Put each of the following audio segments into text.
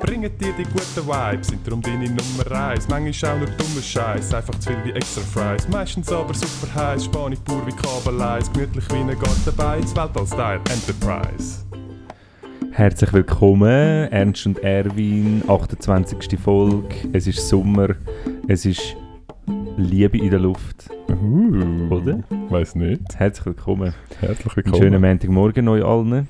bringen dir die guten Vibes, sind darum deine Nummer 1. Manchmal auch nur dummer Scheiß, einfach zu viel wie extra Fries. Meistens aber super heiß, Spanisch pur wie Kabeleis, gemütlich wie ein Garten bei, Weltall-Style Enterprise. Herzlich willkommen, Ernst und Erwin, 28. Folge. Es ist Sommer, es ist Liebe in der Luft. Uh, Oder? Weiß nicht. Herzlich willkommen. Herzlich Einen willkommen. schönen Montagmorgen euch allen.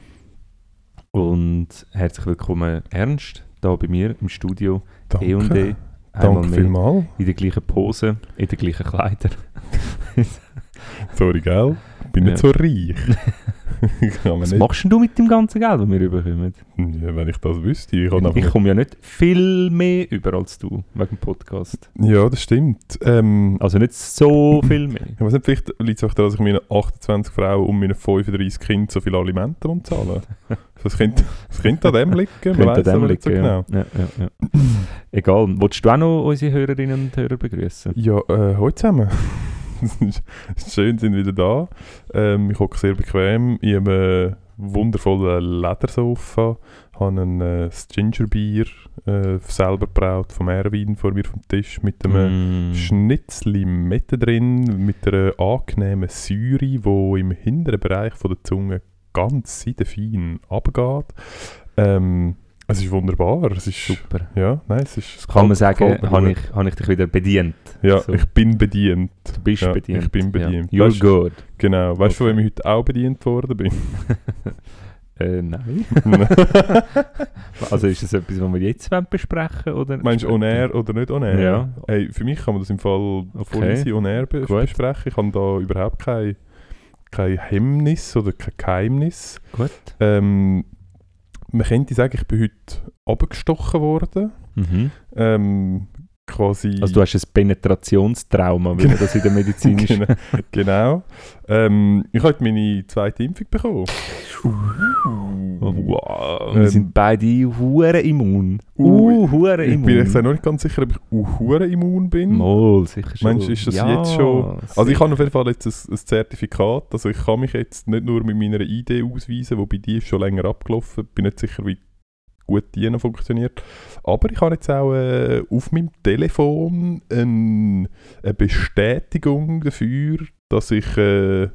Und herzlich willkommen, Ernst, da bei mir im Studio. Danke. E und E. Einmal Danke vielmals. In der gleichen Pose, in den gleichen Kleidern. Sorry, gell? Bin nicht so reich. Was nicht. machst denn du mit dem ganzen Geld, das wir überkommen? Ja, wenn ich das wüsste. Ich Ich komme ja nicht viel mehr über als du, wegen dem Podcast. ja, das stimmt. Ähm, Also nicht so viel mehr. ich weiß nicht, vielleicht liegt es auch daran, dass ich meinen 28 Frauen und meinen 35 Kindern so viele Alimente zahlen Das könnte, das könnte an dem liegen. Man dem aber nicht so genau. ja. Ja. Egal. Wolltest du auch noch unsere Hörerinnen und Hörer begrüßen? Ja, äh, hallo zusammen. Schön, sind wieder da. Ähm, ich hocke sehr bequem in einem wundervollen Ledersofa. habe ein äh, Gingerbier äh, selber braut vom Erwin vor mir vom Tisch mit einem Mm. Schnitzli Mette drin, mit einer angenehmen Säure, die im hinteren Bereich von der Zunge ganz seidefein runtergeht. Ähm, es ist wunderbar. Es ist, Super. ja, nein, es ist... es Kann man sagen, habe ich, habe ich dich wieder bedient. Ja, so. ich bin bedient. Du bist Ja, bedient. ich bin bedient. Ja. You're Weißt- good. Genau. Weißt du, Okay. wem ich heute auch bedient worden bin? Äh, nein. Also ist das etwas, was wir jetzt wollen besprechen oder? Meinst du on air oder nicht on air? Ja. Hey, für mich kann man das im Fall voll Okay. easy on air be Gut. besprechen. Ich habe da überhaupt kein, kein Hemmnis oder kein Geheimnis. Gut. Ähm, man könnte sagen, ich bin heute abgestochen worden. Mhm. Ähm, quasi... Also du hast ein Penetrationstrauma, wie man das in der medizinischen... genau. genau. Ähm, ich habe meine zweite Impfung bekommen. Oh, wow. Ähm, wir sind beide hure immun. Uh, hure Ich immun. bin ehrlich gesagt noch nicht ganz sicher, ob ich hure immun bin. Mal, sicher schon. Meinst du, ist das ja, jetzt schon- Also ich sicher. habe auf jeden Fall jetzt ein, ein Zertifikat, also ich kann mich jetzt nicht nur mit meiner ID ausweisen, wobei die ist schon länger abgelaufen, bin nicht sicher, wie gut die noch funktioniert, aber ich habe jetzt auch äh, auf meinem Telefon ein, eine Bestätigung dafür, dass ich äh,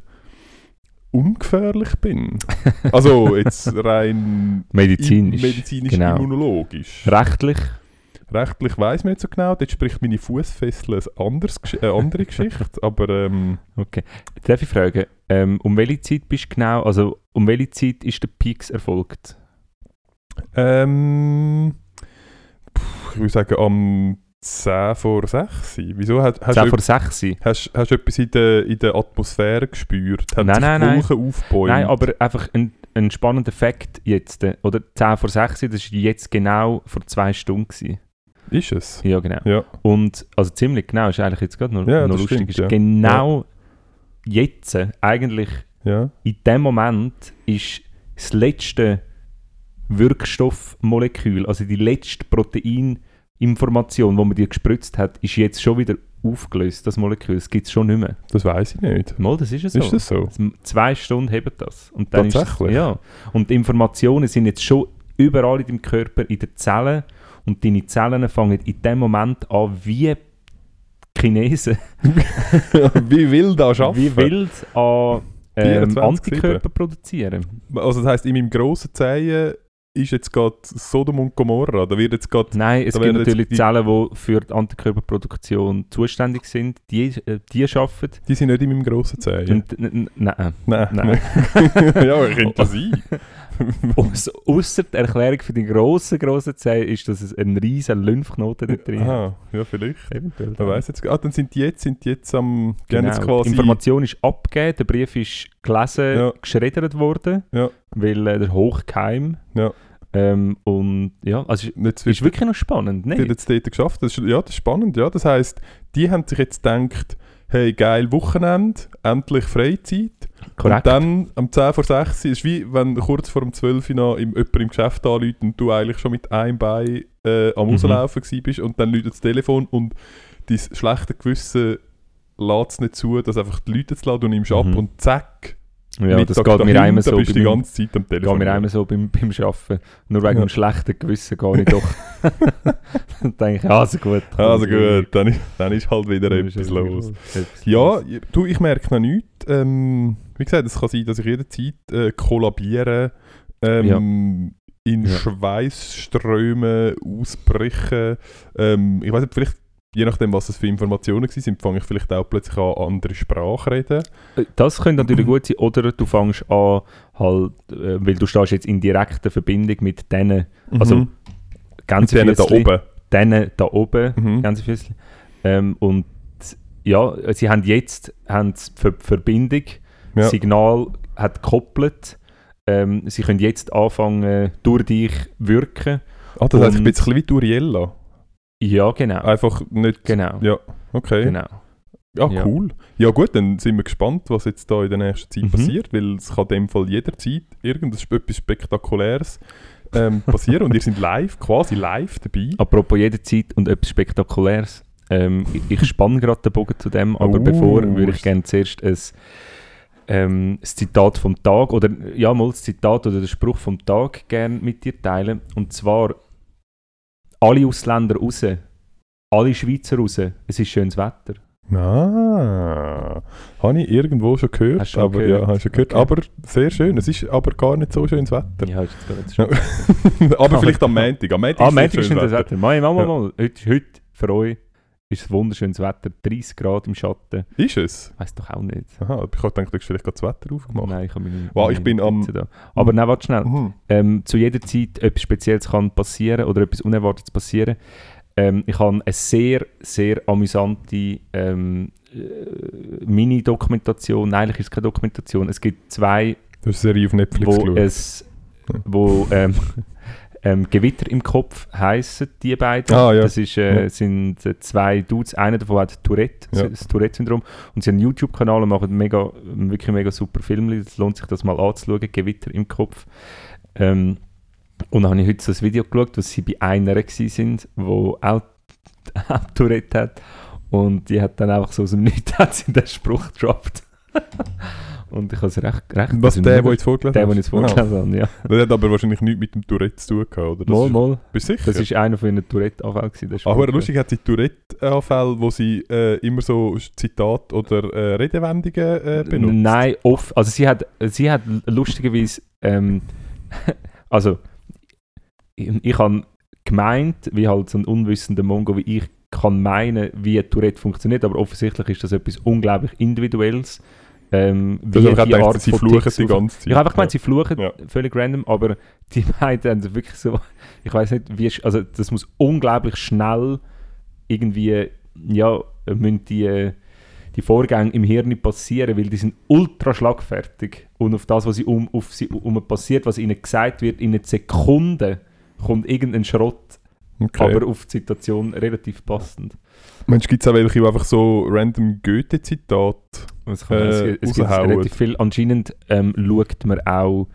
ungefährlich bin. Also jetzt rein Medizinisch. im- medizinisch genau. immunologisch. Rechtlich. Rechtlich weiß man nicht so genau, dort spricht meine Fußfessel eine äh, andere Geschichte, aber ähm, Okay. Jetzt darf ich fragen, ähm, um welche Zeit bist du genau, also um welche Zeit ist der Peaks erfolgt? Ähm, ich würde sagen am 10 vor 6. Wieso? Hast, hast, 10 du, vor 6 Uhr? hast, hast du etwas in der, in der Atmosphäre gespürt? Haben Nein, sich nein, nein. Wolken aufgebäumt? Nein, aber einfach ein, ein spannender Fakt jetzt. äh, Oder 10 vor 6 Uhr, das war jetzt genau vor zwei Stunden. Gewesen. Ist es? Ja, genau. Ja. Und, also ziemlich genau, ist eigentlich jetzt gerade noch, Ja, noch lustig. stimmt, ist ja. genau jetzt, äh, eigentlich Ja. in dem Moment, ist das letzte Wirkstoffmolekül, also die letzte Proteininformation, die man dir gespritzt hat, ist jetzt schon wieder aufgelöst, das Molekül. Das gibt es schon nicht mehr. Das weiß ich nicht. Mal, das ist ja so. Ist das so? Zwei Stunden hebt das. Und dann Tatsächlich? Ist, ja. Und die Informationen sind jetzt schon überall in deinem Körper, in den Zellen. Und deine Zellen fangen in dem Moment an, wie Chinesen, Wie will das schaffen? wie wild an ähm, 24/7. Antikörper produzieren. Also das heisst, in meinem grossen Zehen ist jetzt gerade Sodom und Gomorra. Da wird jetzt gerade Nein, es gibt natürlich die- Zellen, die für die Antikörperproduktion zuständig sind. Die, äh, die arbeiten. Die sind nicht in meinem grossen Zeh. Nein. Nein. Nein. ja, könnte ja sein. Aus, ausser die Erklärung für die grossen, grossen Zähne ist, dass es einen riesen Lymphknoten da drin hat. Aha, ja, vielleicht. Eventuell. Wer weiß jetzt. Ah, dann sind die jetzt, sind die jetzt am. Die haben Genau. jetzt Die quasi. Information ist abgegeben, der Brief ist gelesen, Ja. geschreddert worden, Ja. weil äh, der Hochgeheim. Ja. Ähm, und ja, also es Jetzt ist wirklich noch spannend, ne? jetzt dort geschafft. Das ist, ja, das ist spannend. Ja. Das heisst, die haben sich jetzt gedacht, hey, geil Wochenende, endlich Freizeit. Korrekt. Und dann am 10 vor 6 ist wie wenn kurz vor dem 12 Uhr noch im, jemand im Geschäft anruft und du eigentlich schon mit einem Bein äh, am Mhm. Rauslaufen bist und dann läutet das Telefon und dein schlechte Gewissen lässt es nicht zu, dass einfach die Leute zu lassen und nimmst ab Mhm. und zack, ja, das mittags geht mir einmal so bist du die ganze Zeit am geht Telefon. mir einmal so beim, beim Arbeiten. Nur wegen Ja. einem schlechten Gewissen gehe ich doch. dann denke ich, also gut. Also gut, dann, ist- dann ist halt wieder Dann etwas wieder los. Etwas Ja, los. du, ich merke noch nichts. Ähm, wie gesagt, es kann sein, dass ich jederzeit äh, kollabiere, ähm, in Ja. Schweißströme ausbreche. Ähm, ich weiß nicht, vielleicht, je nachdem, was das für Informationen sind, fange ich vielleicht auch plötzlich an, andere Sprache reden. Äh, Das könnte natürlich gut sein. Oder du fängst an, halt, äh, weil du stehst jetzt in direkter Verbindung mit denen, also Mhm. ganz mit denen da oben. denen da oben, Mhm. Gänsefüßchen. Ähm, und ja, sie haben jetzt haben die Ver Verbindung, Ja. Signal hat gekoppelt. Ähm, sie können jetzt anfangen, durch dich wirken. Ah, das heißt, ich bin jetzt ein bisschen wie Duriella. Ja, genau. Einfach nicht... Genau. Ja, okay. genau. Ja, Ja. cool. Ja gut, dann sind wir gespannt, was jetzt da in der nächsten Zeit Mhm. passiert, weil es kann in dem Fall jederzeit irgendetwas etwas Spektakuläres ähm, passieren und ihr seid live, quasi live dabei. Apropos jederzeit und etwas Spektakuläres. Ähm, ich- ich spanne gerade den Bogen zu dem, aber Oh. bevor würde ich gerne zuerst ein, ähm, das Zitat vom Tag oder ja mal das Zitat oder den Spruch vom Tag gerne mit dir teilen. Und zwar alle Ausländer raus, alle Schweizer raus, es ist schönes Wetter. Ah, habe ich irgendwo schon gehört, Hast schon aber gehört? ja, ich schon gehört, Okay. aber sehr schön. Es ist aber gar nicht so schönes Wetter. Ja, ist jetzt schön. aber vielleicht am Montag. Am Montag Ah, ist es Montag ist schönes schönes Wetter. Mal, mal, mal, Ja. Heute, heute für euch ist es wunderschönes Wetter, 30 Grad im Schatten. Ist es? Weiß doch auch nicht. Aha, ich habe gedacht, du hast vielleicht gerade das Wetter aufgemacht. Nein, ich habe meine, Wow, ich bin am- Da. Aber nein, warte schnell. Mhm. ähm, zu jeder Zeit etwas Spezielles kann passieren oder etwas Unerwartetes passieren. Ähm, ich habe eine sehr, sehr amüsante ähm, äh, Mini-Dokumentation. Nein, eigentlich ist es keine Dokumentation. Es gibt zwei, Du hast eine Serie auf Netflix wo geschaut. es wo ähm, ähm, Gewitter im Kopf heißen die beiden. Ah, ja. Das ist, äh, Ja. sind äh, zwei Dudes. Einer davon hat Tourette, Ja. das Tourette-Syndrom. Und sie haben einen YouTube-Kanal und machen mega, wirklich mega super Filme. Es lohnt sich, das mal anzuschauen. Gewitter im Kopf. Ähm, und dann habe ich heute so ein Video geschaut, wo sie bei einer sind, wo auch, auch Tourette hat. Und die hat dann einfach so aus dem Nichts den Spruch gedroppt. und ich habe es recht, recht Was, der, der jetzt vorgelesen der, den hast? ich jetzt vorgelesen habe, ja. Der hat aber wahrscheinlich nichts mit dem Tourette zu tun gehabt, oder? Das Mal, ist- mal. Bist du sicher? Das war einer von ihren Tourette-Anfällen. der Ah, aber lustig hat sie Tourette-Anfälle, wo sie äh, immer so Zitat oder äh, Redewendungen äh, benutzt. Nein, oft. Also sie hat, sie hat lustigerweise, ähm, also ich, ich habe gemeint, wie halt so ein unwissender Mongo wie ich kann meinen, wie ein Tourette funktioniert, aber offensichtlich ist das etwas unglaublich Individuelles. Ähm, Du hast einfach gedacht, sie fluchen die ganze Zeit. Ich habe einfach gemeint, sie fluchen Ja. völlig random, aber die beiden haben wirklich so, ich weiß nicht, wie, also das muss unglaublich schnell irgendwie, ja, müssen die, die Vorgänge im Hirn passieren, weil die sind ultra schlagfertig und auf das, was sie um, auf sie um passiert, was ihnen gesagt wird, in einer Sekunde kommt irgendein Schrott, Okay. aber auf die Situation relativ passend. Mensch, gibt es auch welche, die einfach so random Goethe-Zitate kann, Äh, es, es gibt relativ viel. Anscheinend ähm, schaut man auch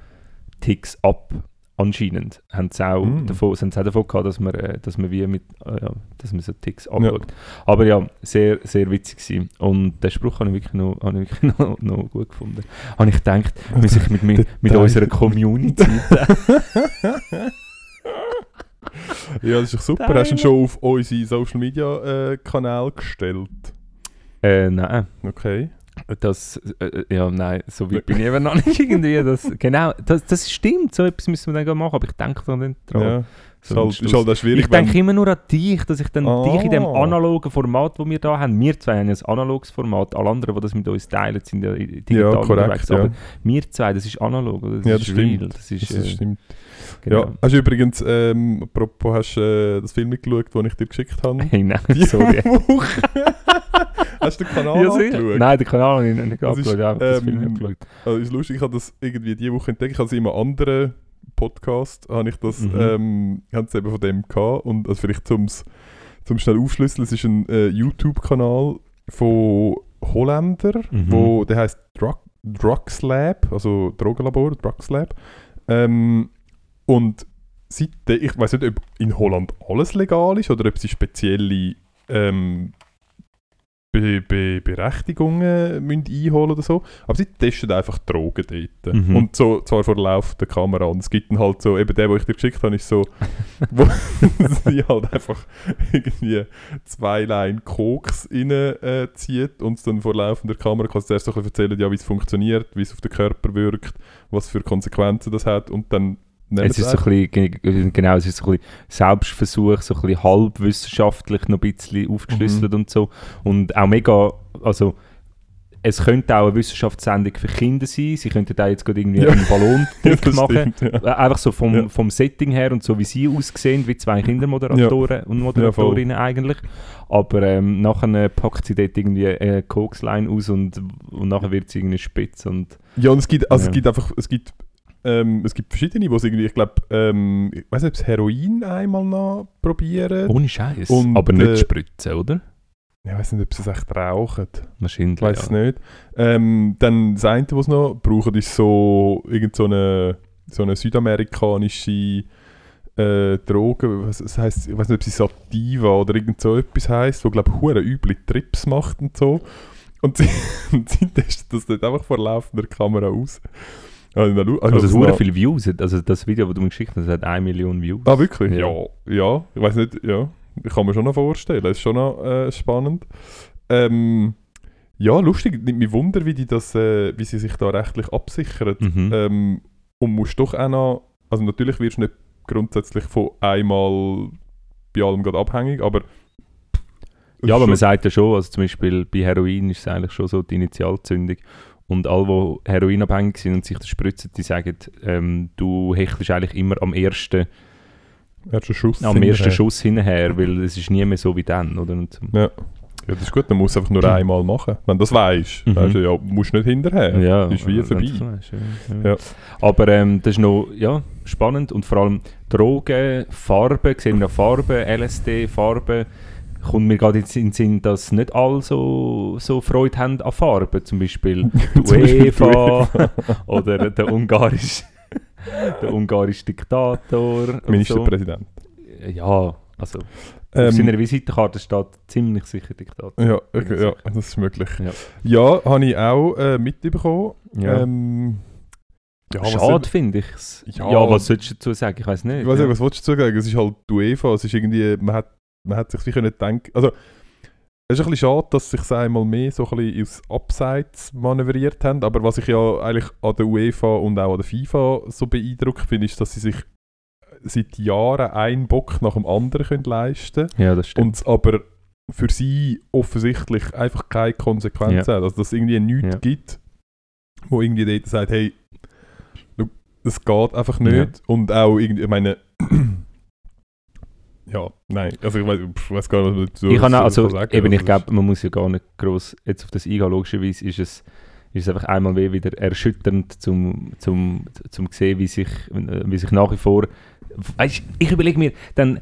Ticks ab. Anscheinend haben sie auch, Mm. davon, sie haben es auch davon gehabt, dass man, äh, dass man wie mit, äh, ja, dass man so Ticks abschaut. Aber ja, sehr, sehr witzig gewesen. Und den Spruch habe ich wirklich noch, habe ich wirklich noch, noch gut gefunden. Habe ich gedacht, wir sich mit, mit, mit unserer Community Ja, das ist doch super. Teile. Hast du ihn schon auf unsere Social Media äh, Kanal gestellt? äh, Nein, Okay. Das, äh, äh, ja, nein, so weit bin ich eben noch nicht irgendwie. Das, genau, das, das stimmt, so etwas müssen wir dann gerne machen, aber ich denke da nicht dran. Ja. So ist, halt, ist halt auch schwierig, ich denke immer nur an dich, dass ich dann Ah. dich in dem analogen Format, das wir da haben, wir zwei haben ja ein analoges Format, alle anderen, die das mit uns teilen, sind ja digital Ja, korrekt, unterwegs, ja. aber wir zwei, das ist analog, oder? das Ja, ist das stimmt. real, das ist, das, das äh, stimmt. Genau. Ja, hast du übrigens, ähm, apropos, hast du äh, das Film mitgeschaut, das ich dir geschickt habe? Hey, nein, Die sorry. Woche. hast du den Kanal Ja, angeschaut? Nein, den Kanal habe ich nicht angeschaut, ich habe einfach das ähm, Film nicht geschaut. Also ist lustig, ich habe das irgendwie diese Woche entdeckt. Ich habe es in einem anderen Podcast, habe ich das, Mhm. ähm, haben sie eben von dem gehabt. Und also vielleicht zum, zum schnell aufschlüsseln, es ist ein äh, YouTube-Kanal von Holländer, Mhm. wo, der heißt Drug, Drugs Lab, also Drogenlabor, Drugs Lab. Ähm, und seitdem, ich weiß nicht, ob in Holland alles legal ist oder ob sie spezielle ähm, Be Be Berechtigungen müssen einholen oder so. Aber sie testen einfach Drogen dort. Mhm. Und so, zwar vor laufender Kamera. Und es gibt dann halt so, eben der, den ich dir geschickt habe, ist so, wo sie halt einfach irgendwie zwei Line Koks reinzieht äh, und es dann vor laufender Kamera kann sie erst so ein bisschen erzählen, ja, wie es funktioniert, wie es auf den Körper wirkt, was für Konsequenzen das hat und dann Es sie ist so ein bisschen, ge- genau, es ist so ein bisschen Selbstversuch, so ein bisschen halbwissenschaftlich noch ein bisschen Mhm. aufgeschlüsselt und so. Und auch mega, also es könnte auch eine Wissenschaftssendung für Kinder sein. Sie könnten da jetzt gerade irgendwie Ja. einen Ballontrick Das machen. stimmt, ja. Äh, Einfach so vom, Ja. vom Setting her und so wie sie aussehen, wie zwei Kindermoderatoren und Moderatorinnen eigentlich. Aber ähm, nachher packt sie dort irgendwie eine Koksline aus und, und nachher wird sie irgendwie spitz. Und Ja, und es gibt, also Ja. es gibt einfach, es gibt, ähm, es gibt verschiedene, wo es irgendwie, ich glaube, ähm, ich weiß nicht, ob sie Heroin einmal noch probieren. ohne Scheiß. Aber nicht äh, spritzen, oder? Ich weiß nicht, ob sie es echt rauchen. Wahrscheinlich. Ich weiß es ja. nicht. Ähm, dann das eine, was sie noch brauchen, ist so, irgend so eine, so eine südamerikanische äh, Droge, was es heisst, ich weiß nicht, ob sie Sativa oder irgend so etwas heisst, wo glaube ich hure üble Trips macht und so. Und sie, und sie testet das dort einfach vor laufender Kamera aus. Also, Also, das es noch- viele Views. Also das Video, das du mir geschickt hast, hat 1 Million Views. Ah, wirklich? Ja. Ja. Ja, ich weiß nicht, ja. Ich kann mir schon noch vorstellen. Das ist schon noch äh, spannend. Ähm, ja, lustig. Nimmt mich Wunder, wie, die das, äh, wie sie sich da rechtlich absichern. Mhm. Ähm, und musst doch auch noch, also natürlich wirst du nicht grundsätzlich von einmal bei allem gerade abhängig, aber ja, aber man sagt ja schon, also zum Beispiel bei Heroin ist es eigentlich schon so die Initialzündung. Und alle, die heroinabhängig sind und sich das spritzen, die sagen, ähm, du hechelst eigentlich immer am ersten, erster Schuss. am ersten hinterher. Schuss hinterher, weil es ist nie mehr so wie dann. Oder? Und, Ja. ja, das ist gut, dann musst du einfach nur einmal machen. Wenn du das weißt, Mhm. weißt du, ja, musst du nicht hinterher. ja, ist wie vorbei. ja, ja. Ja. Aber ähm, das ist noch ja, spannend und vor allem Drogen, Farben, sehen wir noch Farben, LSD, Farben. Kommt mir gerade in den Sinn, dass nicht alle so, so Freude haben an Farben. Zum Beispiel die UEFA oder der ungarische, der ungarische Diktator. und so. Ministerpräsident. Ja, also auf Ähm, seiner Visitenkarte steht ziemlich sicher Diktator. Ja, okay, ja, das ist möglich. Ja. Ja, habe ich auch äh, mitbekommen. Ja. Ähm, ja, Schade finde ich es. Ja. Ja, was sollst du dazu sagen? Ich weiß nicht. Ich weiß nicht, was willst du dazu sagen? Es ist halt die UEFA, es ist irgendwie, man hat, man hat sich sicher nicht denken, also es ist ein bisschen schade, dass sich einmal mehr so ein bisschen aus Abseits manövriert haben, aber was ich ja eigentlich an der UEFA und auch an der FIFA so beeindruckt finde, ist, dass sie sich seit Jahren einen Bock nach dem anderen können leisten Ja, das stimmt. und es aber für sie offensichtlich einfach keine Konsequenzen hat. Also dass es irgendwie nichts Ja. gibt, wo irgendwie dort sagt, hey, das geht einfach nicht. Und auch irgendwie, ich meine, ja, nein, also ich weiß, ich weiß gar nicht, was man dazu ich kann also, sagen eben, ich glaube, man muss ja gar nicht groß jetzt auf das eingehen. Logischerweise ist es, ist es einfach einmal mehr wieder erschütternd, zum, zum, zum sehen, wie sich, wie sich nach wie vor. Weißt, ich überlege mir, dann,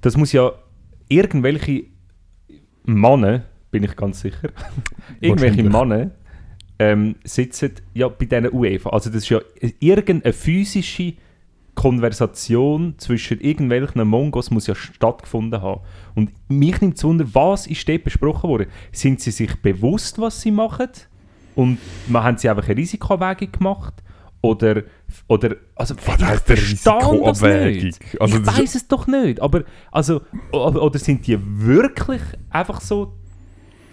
das muss ja irgendwelche Männer, bin ich ganz sicher, irgendwelche. Männer ähm, sitzen ja bei diesen UEFA. Also das ist ja irgendeine physische Konversation zwischen irgendwelchen Mongos muss ja stattgefunden haben. Und mich nimmt es Wunder, was ist dort besprochen worden? Sind sie sich bewusst, was sie machen? Und man haben sie einfach eine Risikoabwägung gemacht? Oder, oder also Was ich eine verstehe das nicht. Also ich weiß es doch nicht. Aber also, oder, sind die wirklich einfach so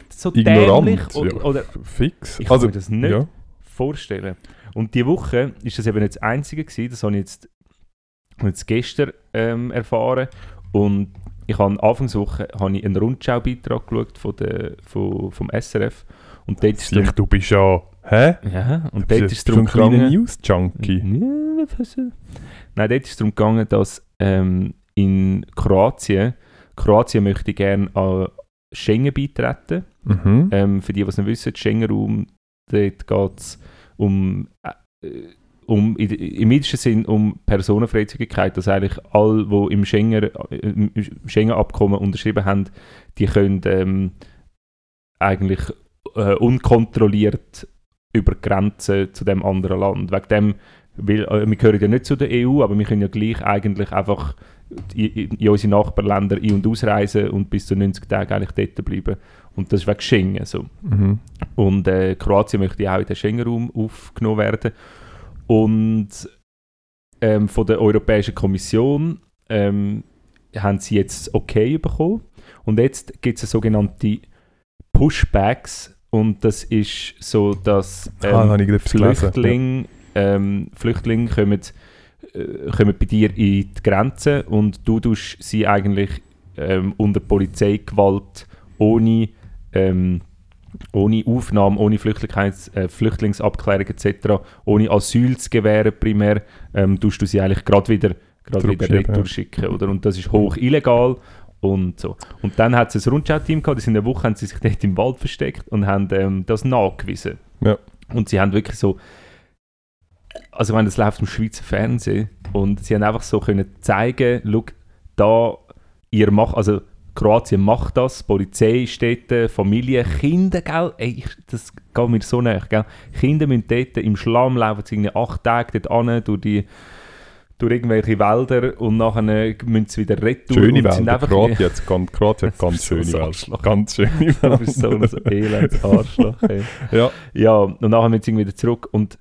so dämlich? Ignorant. Oder, ja. oder Fix. Ich kann mir das nicht Ja. vorstellen. Und die Woche ist das eben nicht das Einzige gewesen, das habe ich jetzt, jetzt gestern ähm, erfahren. Und ich habe Anfangswoche habe ich einen Rundschau-Beitrag geschaut von der, von, vom SRF. Und dort ist Sicher, du bist ja. Hä? ja, und Du dort bist ist es darum gegangen... News-Junkie. Ja, was- Nein, dort ist es darum gegangen, dass ähm, in Kroatien, Kroatien möchte gerne an Schengen beitreten. Mhm. Ähm, für die, die es nicht wissen, Schengen-Raum, dort geht es um, äh, um, im weitesten Sinn um Personenfreizügigkeit, dass eigentlich alle, die im Schengen, Schengen-Abkommen unterschrieben haben, die können ähm, eigentlich äh, unkontrolliert über die Grenzen zu dem anderen Land. Wegen dem, weil, äh, wir gehören ja nicht zu der EU, aber wir können ja gleich eigentlich einfach in, in unsere Nachbarländer ein- und ausreisen und bis zu 90 Tagen eigentlich dort bleiben. Und das ist wegen Schengen so. Mhm. Und äh, Kroatien möchte ja auch in den Schengen-Raum aufgenommen werden. Und ähm, von der Europäischen Kommission ähm, haben sie jetzt das okay bekommen. Und jetzt gibt es sogenannte Pushbacks. Und das ist so, dass ähm, ah. Flüchtlinge, ähm, Flüchtlinge kommen, äh, kommen bei dir in die Grenze und du tust sie eigentlich ähm, unter Polizeigewalt ohne, ähm, ohne Aufnahme, ohne äh, Flüchtlingsabklärung etc., ohne Asyl zu gewähren primär, ähm, tust du sie eigentlich gerade wieder, grad wieder ja. retour schicken. Oder? Und das ist hoch illegal. Und, so. und dann hat es ein Rundschau-Team gehabt, das in der Woche haben sie sich dort im Wald versteckt und haben ähm, das nachgewiesen. Ja. Und sie haben wirklich so, also ich meine, das läuft im Schweizer Fernsehen und sie haben einfach so können zeigen, schau, da, ihr macht, also Kroatien macht das, Polizei da, Familie, Kinder, gell, ey, das geht mir so nach, gell, Kinder müssen dort im Schlamm laufen, sie acht Tage dort an, durch die durch irgendwelche Wälder und nachher müssen sie wieder retour Schöne und sind Wälder. Kroatien hat ganz, Kroatien ganz So schöne Wälder. Arschloch. Ganz schöne Du bist so ein Wälder. elends Arschloch. Ey. Ja. Ja, und nachher müssen sie wieder zurück und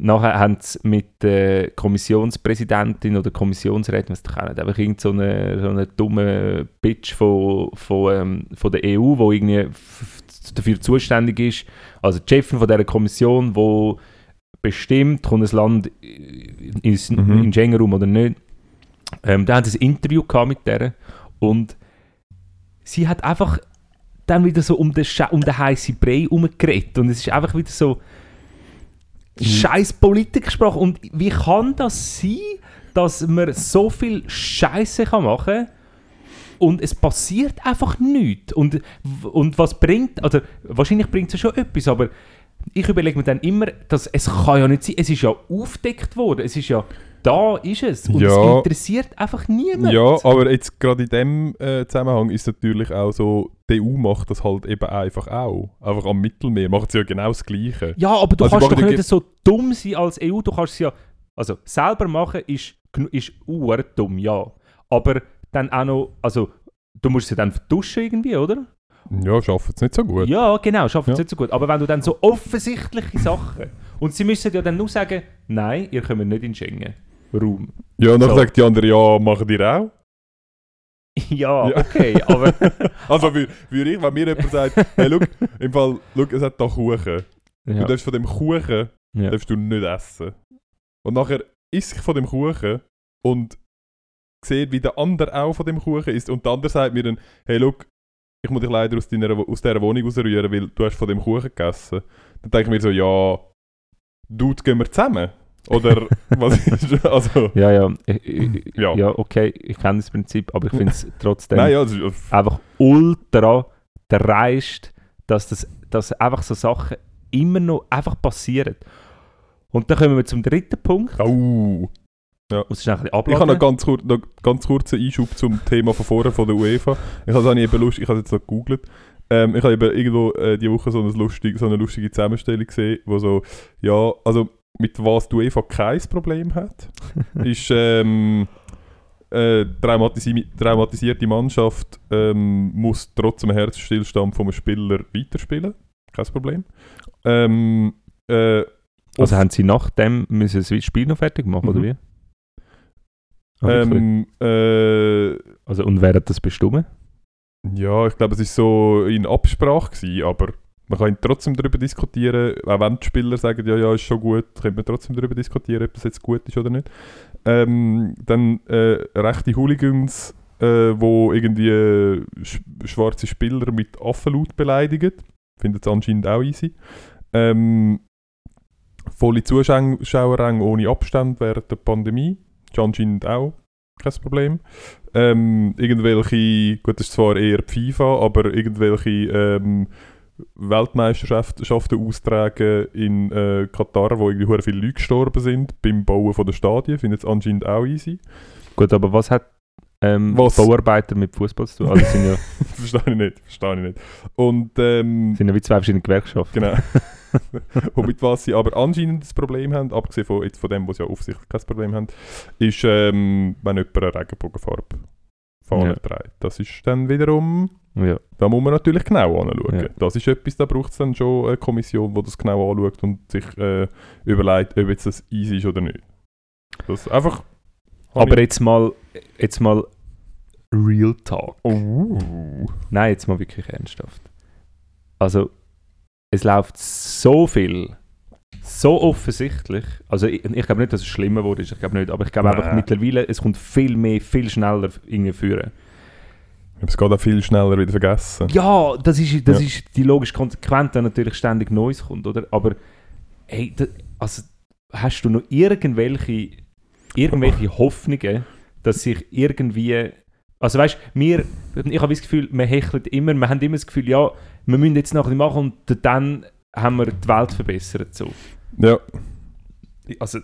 nachher haben sie mit der Kommissionspräsidentin oder Kommissionsrätin, was ich auch nicht, einfach irgend so eine, so eine dumme Bitch von, von, ähm, von der EU, die irgendwie dafür zuständig ist, also die Chefin von dieser Kommission, wo bestimmt, kommt ein Land ins, Mhm. in Schengen-Raum oder nicht. Ähm, da haben sie ein Interview mit der und sie hat einfach dann wieder so um den, Sche- um den heißen Brei herumgeredet und es ist einfach wieder so scheiß Politikersprache. Und wie kann das sein, dass man so viel Scheiße kann machen und es passiert einfach nichts? Und, und was bringt, also wahrscheinlich bringt es schon etwas, aber ich überlege mir dann immer, dass es kann ja nicht sein, es ist ja aufdeckt worden, es ist ja, da ist es und Ja. es interessiert einfach niemand. Ja, aber jetzt gerade in dem äh, Zusammenhang ist natürlich auch so, die EU macht das halt eben einfach auch. Einfach am Mittelmeer macht sie ja genau das Gleiche. Ja, aber du Also kannst machen doch nicht so dumm sein als EU. Du kannst es ja. Also, selber machen ist, ist dumm, ja. Aber dann auch noch. Also, du musst sie dann vertuschen irgendwie, oder? Ja, schaffen es nicht so gut. Ja, genau, schaffen es Ja. nicht so gut. Aber wenn du dann so offensichtliche Sachen. Und sie müssen ja dann nur sagen: Nein, ihr kommt nicht in Schengen. Raum. Ja, und dann So. sagt die andere, ja, machen die auch? ja, Ja. okay, aber. Also würde würd ich, wenn mir jemand sagt, hey, look, im Fall, look, es hat da Kuchen. Du darfst von dem Kuchen Ja. darfst du nicht essen. Und nachher isst ich von dem Kuchen und sieht, wie der andere auch von dem Kuchen isst. Und der andere sagt mir dann, hey, look, ich muss dich leider aus, deiner, aus dieser Wohnung rausrühren, weil du hast von dem Kuchen gegessen. Dann denke ich mir so, ja, Dude, gehen wir zusammen? Oder was ist also, Ja, ja, ich- ich- Ja. ja, okay, ich kenne das Prinzip, aber ich finde es trotzdem. Nein, ja, das ist, einfach ultra dreist, dass, das, dass einfach so Sachen immer noch einfach passieren. Und dann kommen wir zum dritten Punkt. au. Bisschen Ich habe noch ganz, kur noch ganz kurzen Einschub zum Thema von vorher von der UEFA. Ich habe es auch nicht eben lustig, ich habe es jetzt noch gegoogelt. Ähm, ich habe eben irgendwo äh, die Woche so eine, lustige, so eine lustige Zusammenstellung gesehen, wo so, ja, also mit was die UEFA kein Problem hat, ist ähm, äh, traumatisi traumatisierte Mannschaft ähm, muss trotz einem Herzstillstand vom Spieler weiterspielen. Kein Problem. Ähm, äh, Also haben sie nach dem müssen das Spiel noch fertig machen, oder Mhm. wie? Ah, wirklich? ähm, äh, also, und wer hat das bestimmt? Ja, ich glaube, es war so in Absprache, gewesen, aber man kann trotzdem darüber diskutieren, auch wenn die Spieler sagen, ja, ja, ist schon gut, können wir trotzdem darüber diskutieren, ob das jetzt gut ist oder nicht. Ähm, dann äh, rechte Hooligans, äh, wo irgendwie äh, sch schwarze Spieler mit Affenlaut beleidigen, findet es anscheinend auch easy. Ähm, volle Zuschauerränge ohne Abstand während der Pandemie, ist anscheinend auch kein Problem. Ähm, irgendwelche, gut, das ist zwar eher FIFA, aber irgendwelche ähm, Weltmeisterschaften austragen in äh, Katar, wo irgendwie viele Leute gestorben sind beim Bauen von der Stadien, findet es anscheinend auch easy. Gut, aber was hat ähm, Was? Bauarbeiter mit Fußball zu tun? Also sind ja, verstehe ich nicht, verstehe ich nicht. Und ähm, sind ja wie zwei verschiedene Gewerkschaften. genau. Womit was sie aber anscheinend das Problem haben, abgesehen von, jetzt von dem, was sie ja offensichtlich kein Problem haben, ist, ähm, wenn jemand eine Regenbogenfarbe Fahne Ja. trägt. Das ist dann wiederum, Ja. da muss man natürlich genau anschauen. Ja. Das ist etwas, da braucht es dann schon eine Kommission, die das genau anschaut und sich äh, überlegt, ob jetzt das easy ist oder nicht. Das einfach... Aber jetzt mal, jetzt mal Real Talk. Oh. Nein, jetzt mal wirklich ernsthaft. Also, es läuft so viel, so offensichtlich. Also, ich, ich glaube nicht, dass es schlimmer wurde, ich glaube nicht, aber ich glaube einfach mittlerweile, es kommt viel mehr, viel schneller irgendwie führen. Es geht auch viel schneller wieder vergessen. Ja, das ist, das Ja. ist die logische Konsequenz, wenn natürlich ständig Neues kommt, oder? Aber, hey, da, also, hast du noch irgendwelche, irgendwelche Hoffnungen, dass sich irgendwie. Also weißt wir, ich habe das Gefühl, wir hecheln immer, wir haben immer das Gefühl, ja, wir müssen jetzt noch ein bisschen machen und dann haben wir die Welt verbessert. So. Ja. Also,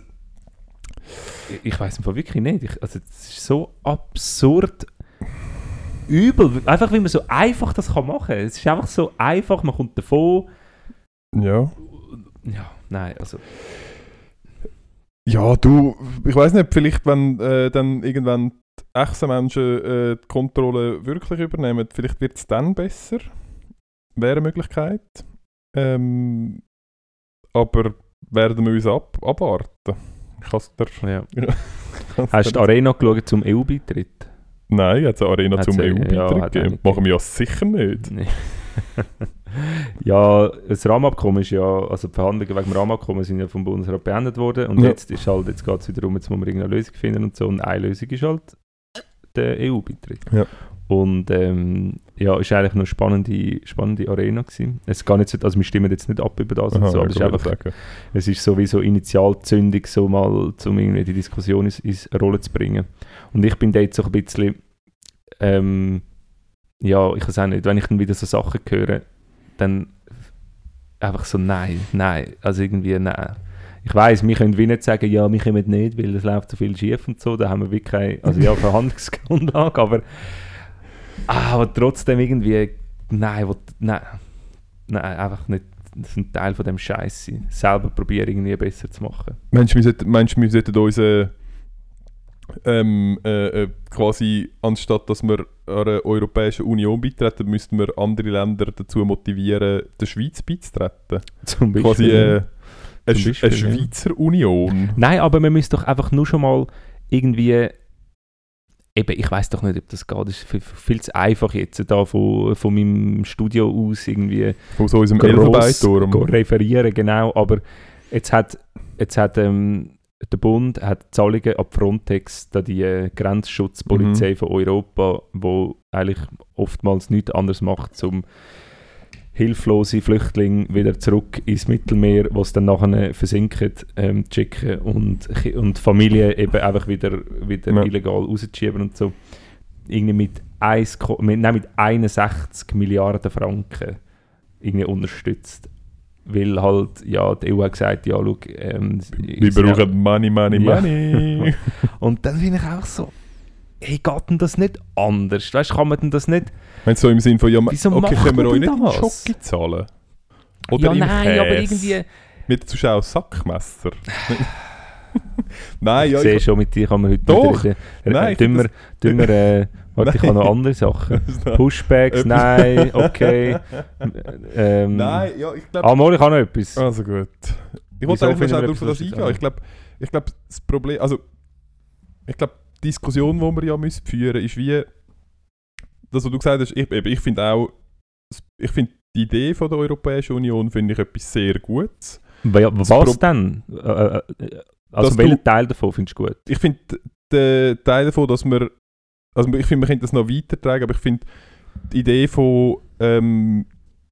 ich, ich weiß einfach wirklich nicht. Ich, also, es ist so absurd übel. Einfach, wie man so einfach das kann machen kann. Es ist einfach so einfach, man kommt davon. Ja. Ja, nein, also. Ja, du, ich weiß nicht, vielleicht wenn äh, dann irgendwann die echten Menschen äh, die Kontrolle wirklich übernehmen, vielleicht wird es dann besser. Wäre eine Möglichkeit. Ähm, aber werden wir uns ab abwarten. Ich kann's dir, Ja. Hast du die Arena geschaut zum EU-Beitritt? Nein, hat es eine Arena Hat's zum EU-Beitritt ja, gegeben? Machen wir ja sicher nicht. Nee. ja, das Rahmenabkommen ist ja, also die Verhandlungen wegen dem Rahmenabkommen sind ja vom Bundesrat beendet worden und Ja. jetzt ist halt, jetzt geht es wieder darum, jetzt muss man irgendeine Lösung finden und so und eine Lösung ist halt der EU-Beitritt. Ja. Und ähm, ja, ist eigentlich noch eine spannende, spannende Arena gewesen. Es nicht so, also wir stimmen jetzt nicht ab über das und Aha, so, aber es ist einfach, sagen. es ist sowieso Initialzündung, so mal, um irgendwie die Diskussion ins, ins Rollen zu bringen. Und ich bin da jetzt so ein bisschen, ähm, ja, ich weiß auch nicht, wenn ich dann wieder so Sachen höre, dann einfach so, nein, nein, also irgendwie, nein. Ich weiß, wir können wie nicht sagen, ja, wir kommen nicht, weil es läuft so viel schief und so, da haben wir wirklich keine, also ja, Verhandlungsgrundlage, aber, aber trotzdem irgendwie, nein, will, nein, nein, einfach nicht, das ist ein Teil von dem Scheiß sein. Selber probieren, irgendwie besser zu machen. Meinst du, wir sollten, meinst du, wir sollten uns äh, ähm, äh, äh, quasi, anstatt dass wir einer Europäischen Union beitreten, müssten wir andere Länder dazu motivieren, der Schweiz beizutreten? Zum Quasi äh, eine, Sch- eine Beispiel, ja. Schweizer Union. Nein, aber man müsste doch einfach nur schon mal irgendwie. Eben, ich weiß doch nicht, ob das geht. Das ist viel, viel zu einfach jetzt da von, von meinem Studio aus irgendwie Von so unserem Elfenbeinturm. referieren, genau. Aber jetzt hat, jetzt hat ähm, der Bund hat Zahlungen ab Frontex, da die äh, Grenzschutzpolizei Mhm. von Europa, wo eigentlich oftmals nichts anderes macht, um hilflose Flüchtlinge wieder zurück ins Mittelmeer, wo es dann nachher versinken, ähm, schicken und, und Familien eben einfach wieder, wieder Ja. illegal rausschieben und so. Irgendwie mit, 1, Ko- mit, nein, mit 61 Milliarden Franken irgendwie unterstützt. Weil halt, ja, die EU hat gesagt, ja, schau, ähm, Wir brauchen Money, Money, Ja. Money. Und dann bin ich auch so, hey, geht denn das nicht anders? Weißt du, kann man denn das nicht du so im Sinne von, ja, Wieso okay, können wir euch nicht das? Schocke zahlen? Oder ja, im nein, aber Käse? irgendwie. Mit Zuschauer Sackmesser. nein, ja, ich sehe schon, mit dir kann man heute Doch. nicht. Nein, tun wir, äh, warte, ich habe noch andere Sachen. Pushbacks, nein, okay. Ähm, Nein, ja, ich glaube... Mal, ich habe noch etwas. Also gut. Ich wollte eigentlich noch wir schnell etwas auf das lustig eingehen. Ich glaube, ich glaub, das Problem... Also, ich glaube, Diskussion, die wir ja müssen führen ist wie... das, was du gesagt hast, ich, ich finde auch, ich finde die Idee von der Europäischen Union finde ich etwas sehr Gutes. Wa- Was Pro- denn? Äh, äh, äh, also welchen du- Teil davon findest du gut? Ich finde den Teil davon, dass wir, also ich finde, man könnte das noch weitertragen, aber ich finde die Idee von, ähm,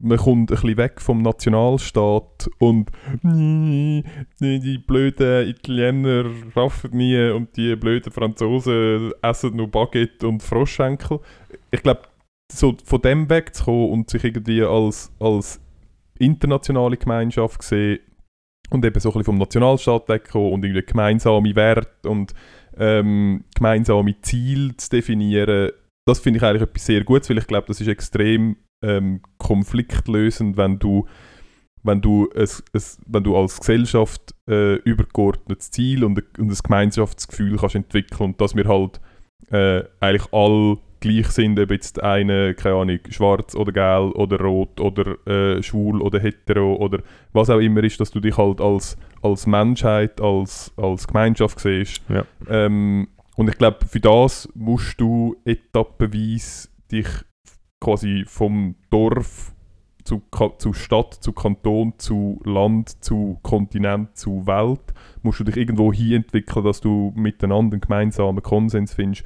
man kommt ein bisschen weg vom Nationalstaat und die, blöden Italiener raffen nie und die blöden Franzosen essen nur Baguette und Froschschenkel. Ich glaube, so von dem wegzukommen und sich irgendwie als, als internationale Gemeinschaft sehen und eben so ein bisschen vom Nationalstaat wegkommen und irgendwie gemeinsame Werte und ähm, gemeinsame Ziele zu definieren, das finde ich eigentlich etwas sehr Gutes, weil ich glaube, das ist extrem ähm, konfliktlösend, wenn du, wenn du, es, es, wenn du als Gesellschaft äh, übergeordnetes Ziel und, und ein Gemeinschaftsgefühl kannst entwickeln und dass wir halt äh, eigentlich alle gleich sind, ob jetzt eine, keine Ahnung, schwarz oder gelb oder rot oder äh, schwul oder hetero oder was auch immer ist, dass du dich halt als, als Menschheit, als, als Gemeinschaft siehst. Ja. Ähm, und ich glaube, für das musst du etappenweise dich quasi vom Dorf zu, zu Stadt, zu Kanton, zu Land, zu Kontinent, zu Welt, musst du dich irgendwo hin entwickeln, dass du miteinander einen gemeinsamen Konsens findest,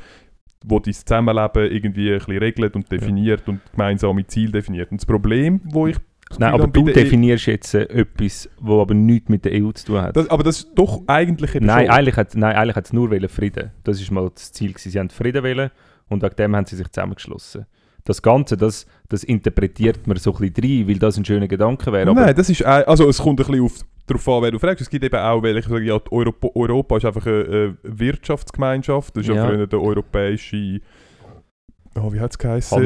wo dein Zusammenleben irgendwie ein bisschen regelt und definiert und gemeinsame Ziele definiert. Und das Problem, wo ich Nein, aber du E- definierst jetzt äh, etwas, wo aber nichts mit der EU zu tun hat. das, aber das ist doch eigentlich nein, schon- eigentlich hat, nein, eigentlich hat es nur Frieden. Das ist mal das Ziel. Gewesen. Sie haben Frieden wollen und wegen dem haben sie sich zusammengeschlossen. Das Ganze, das, das interpretiert man so ein bisschen rein, weil das ein schöner Gedanke wäre. Nein, das ist ein- also es kommt ein bisschen auf, darauf an, wer du fragst. Es gibt eben auch welche, die sagen, ja, Europa, Europa ist einfach eine, Wirtschaftsgemeinschaft. Das ist ja, früher der europäische, oh, wie hat es geheißen?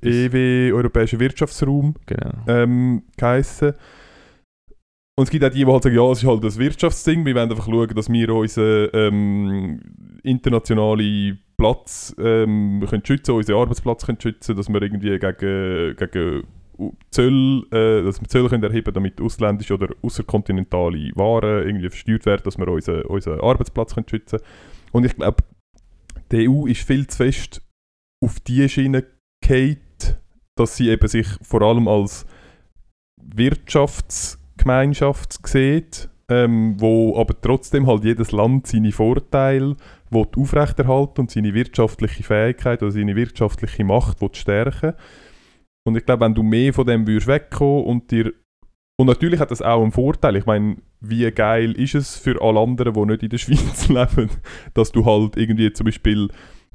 EW, Europäischer Wirtschaftsraum Genau. ähm, geheißen. Und es gibt auch die, die halt sagen, ja, es ist halt das Wirtschaftsding. Wir wollen einfach schauen, dass wir unseren ähm, internationalen Platz ähm, können schützen, unseren Arbeitsplatz können schützen, dass wir irgendwie gegen, gegen U- Zöll, äh, dass wir Zölle können erheben damit ausländische oder außerkontinentale Waren irgendwie versteuert werden, dass wir unseren, unseren Arbeitsplatz können schützen Und ich glaube, die EU ist viel zu fest auf die Schiene gefallen, dass sie eben sich vor allem als Wirtschaftsgemeinschaft sieht, ähm, wo aber trotzdem halt jedes Land seine Vorteile will aufrechterhalten und seine wirtschaftliche Fähigkeit oder seine wirtschaftliche Macht will stärken. Und ich glaube, wenn du mehr von dem würdest wegkommen und dir und natürlich hat das auch einen Vorteil. Ich meine, wie geil ist es für alle anderen, die nicht in der Schweiz leben, dass du halt irgendwie zum Beispiel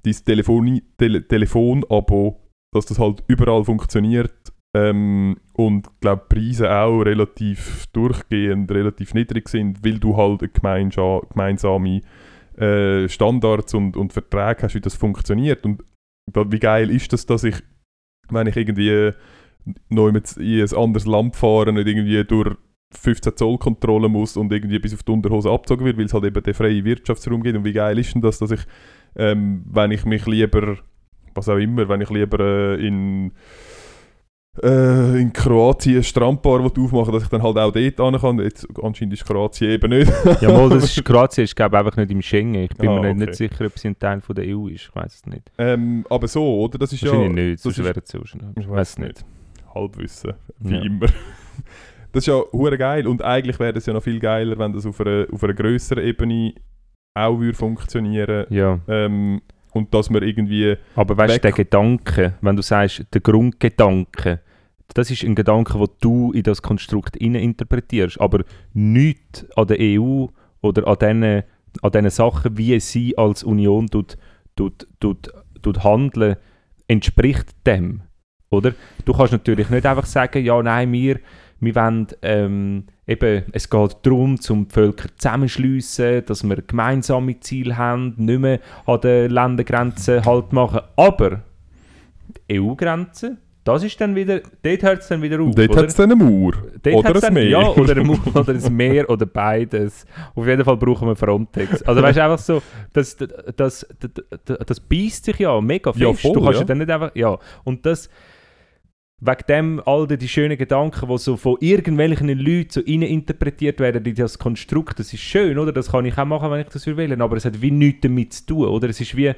dein Telefoni Tele Telefonabo, dass das halt überall funktioniert ähm, und glaube Preise auch relativ durchgehend relativ niedrig sind, weil du halt eine gemeinsame äh, Standards und, und Verträge hast, wie das funktioniert. Und wie geil ist das, dass ich, wenn ich irgendwie neu mit in ein anderes Land fahre, nicht irgendwie durch 15 Zoll Kontrolle muss und irgendwie bis auf die Unterhose abgezogen wird, weil es halt eben den freien Wirtschaftsraum gibt. Und wie geil ist denn das, dass ich, ähm, wenn ich mich lieber, was auch immer, wenn ich lieber äh, in äh, in Kroatien ein Strandbar aufmachen dass ich dann halt auch dort hin kann. Jetzt, anscheinend ist Kroatien eben nicht. Ja, mal, das ist, Kroatien ist glaube ich einfach nicht im Schengen. Ich bin Ah, mir nicht, okay. nicht sicher, ob sie ein Teil von der EU ist. Ich weiß es nicht. ähm, aber so, oder? Das ist ja Wahrscheinlich nicht, das sonst wäre es so schnell. Ich weiß es nicht. Halbwissen, wie Ja. immer. Das ist ja hure geil und eigentlich wäre es ja noch viel geiler, wenn das auf einer, auf einer grösseren Ebene auch würde funktionieren Ja, ähm, und dass man irgendwie aber weißt du, der Gedanke, wenn du sagst, der Grundgedanke, das ist ein Gedanke, den du in das Konstrukt interpretierst, aber nichts an der EU oder an diesen, an diesen Sachen, wie sie als Union tut, tut, tut, tut handeln, entspricht dem. Oder? Du kannst natürlich nicht einfach sagen, ja, nein, wir, wir wollen, ähm, eben, es geht darum, zum Völker zusammenschliessen, dass wir gemeinsame Ziele haben, nicht mehr an den Ländergrenzen halt machen. Aber EU-Grenzen, das ist dann wieder, dort hört es dann wieder auf. dort hat es dann eine Mauer Dort oder ein dann, Meer. Ja, oder ein, Mauer oder ein Meer oder beides. Auf jeden Fall brauchen wir Frontex. Also weißt du, einfach so, das, das, das, das, beißt sich ja mega fest. Ja, voll, du kannst ja. ja. dann nicht einfach, ja. Und das, wegen dem all die, schönen Gedanken, die so von irgendwelchen Leuten so interpretiert werden in das Konstrukt, das ist schön, oder? Das kann ich auch machen, wenn ich das will, aber es hat wie nichts damit zu tun, oder? Es ist wie,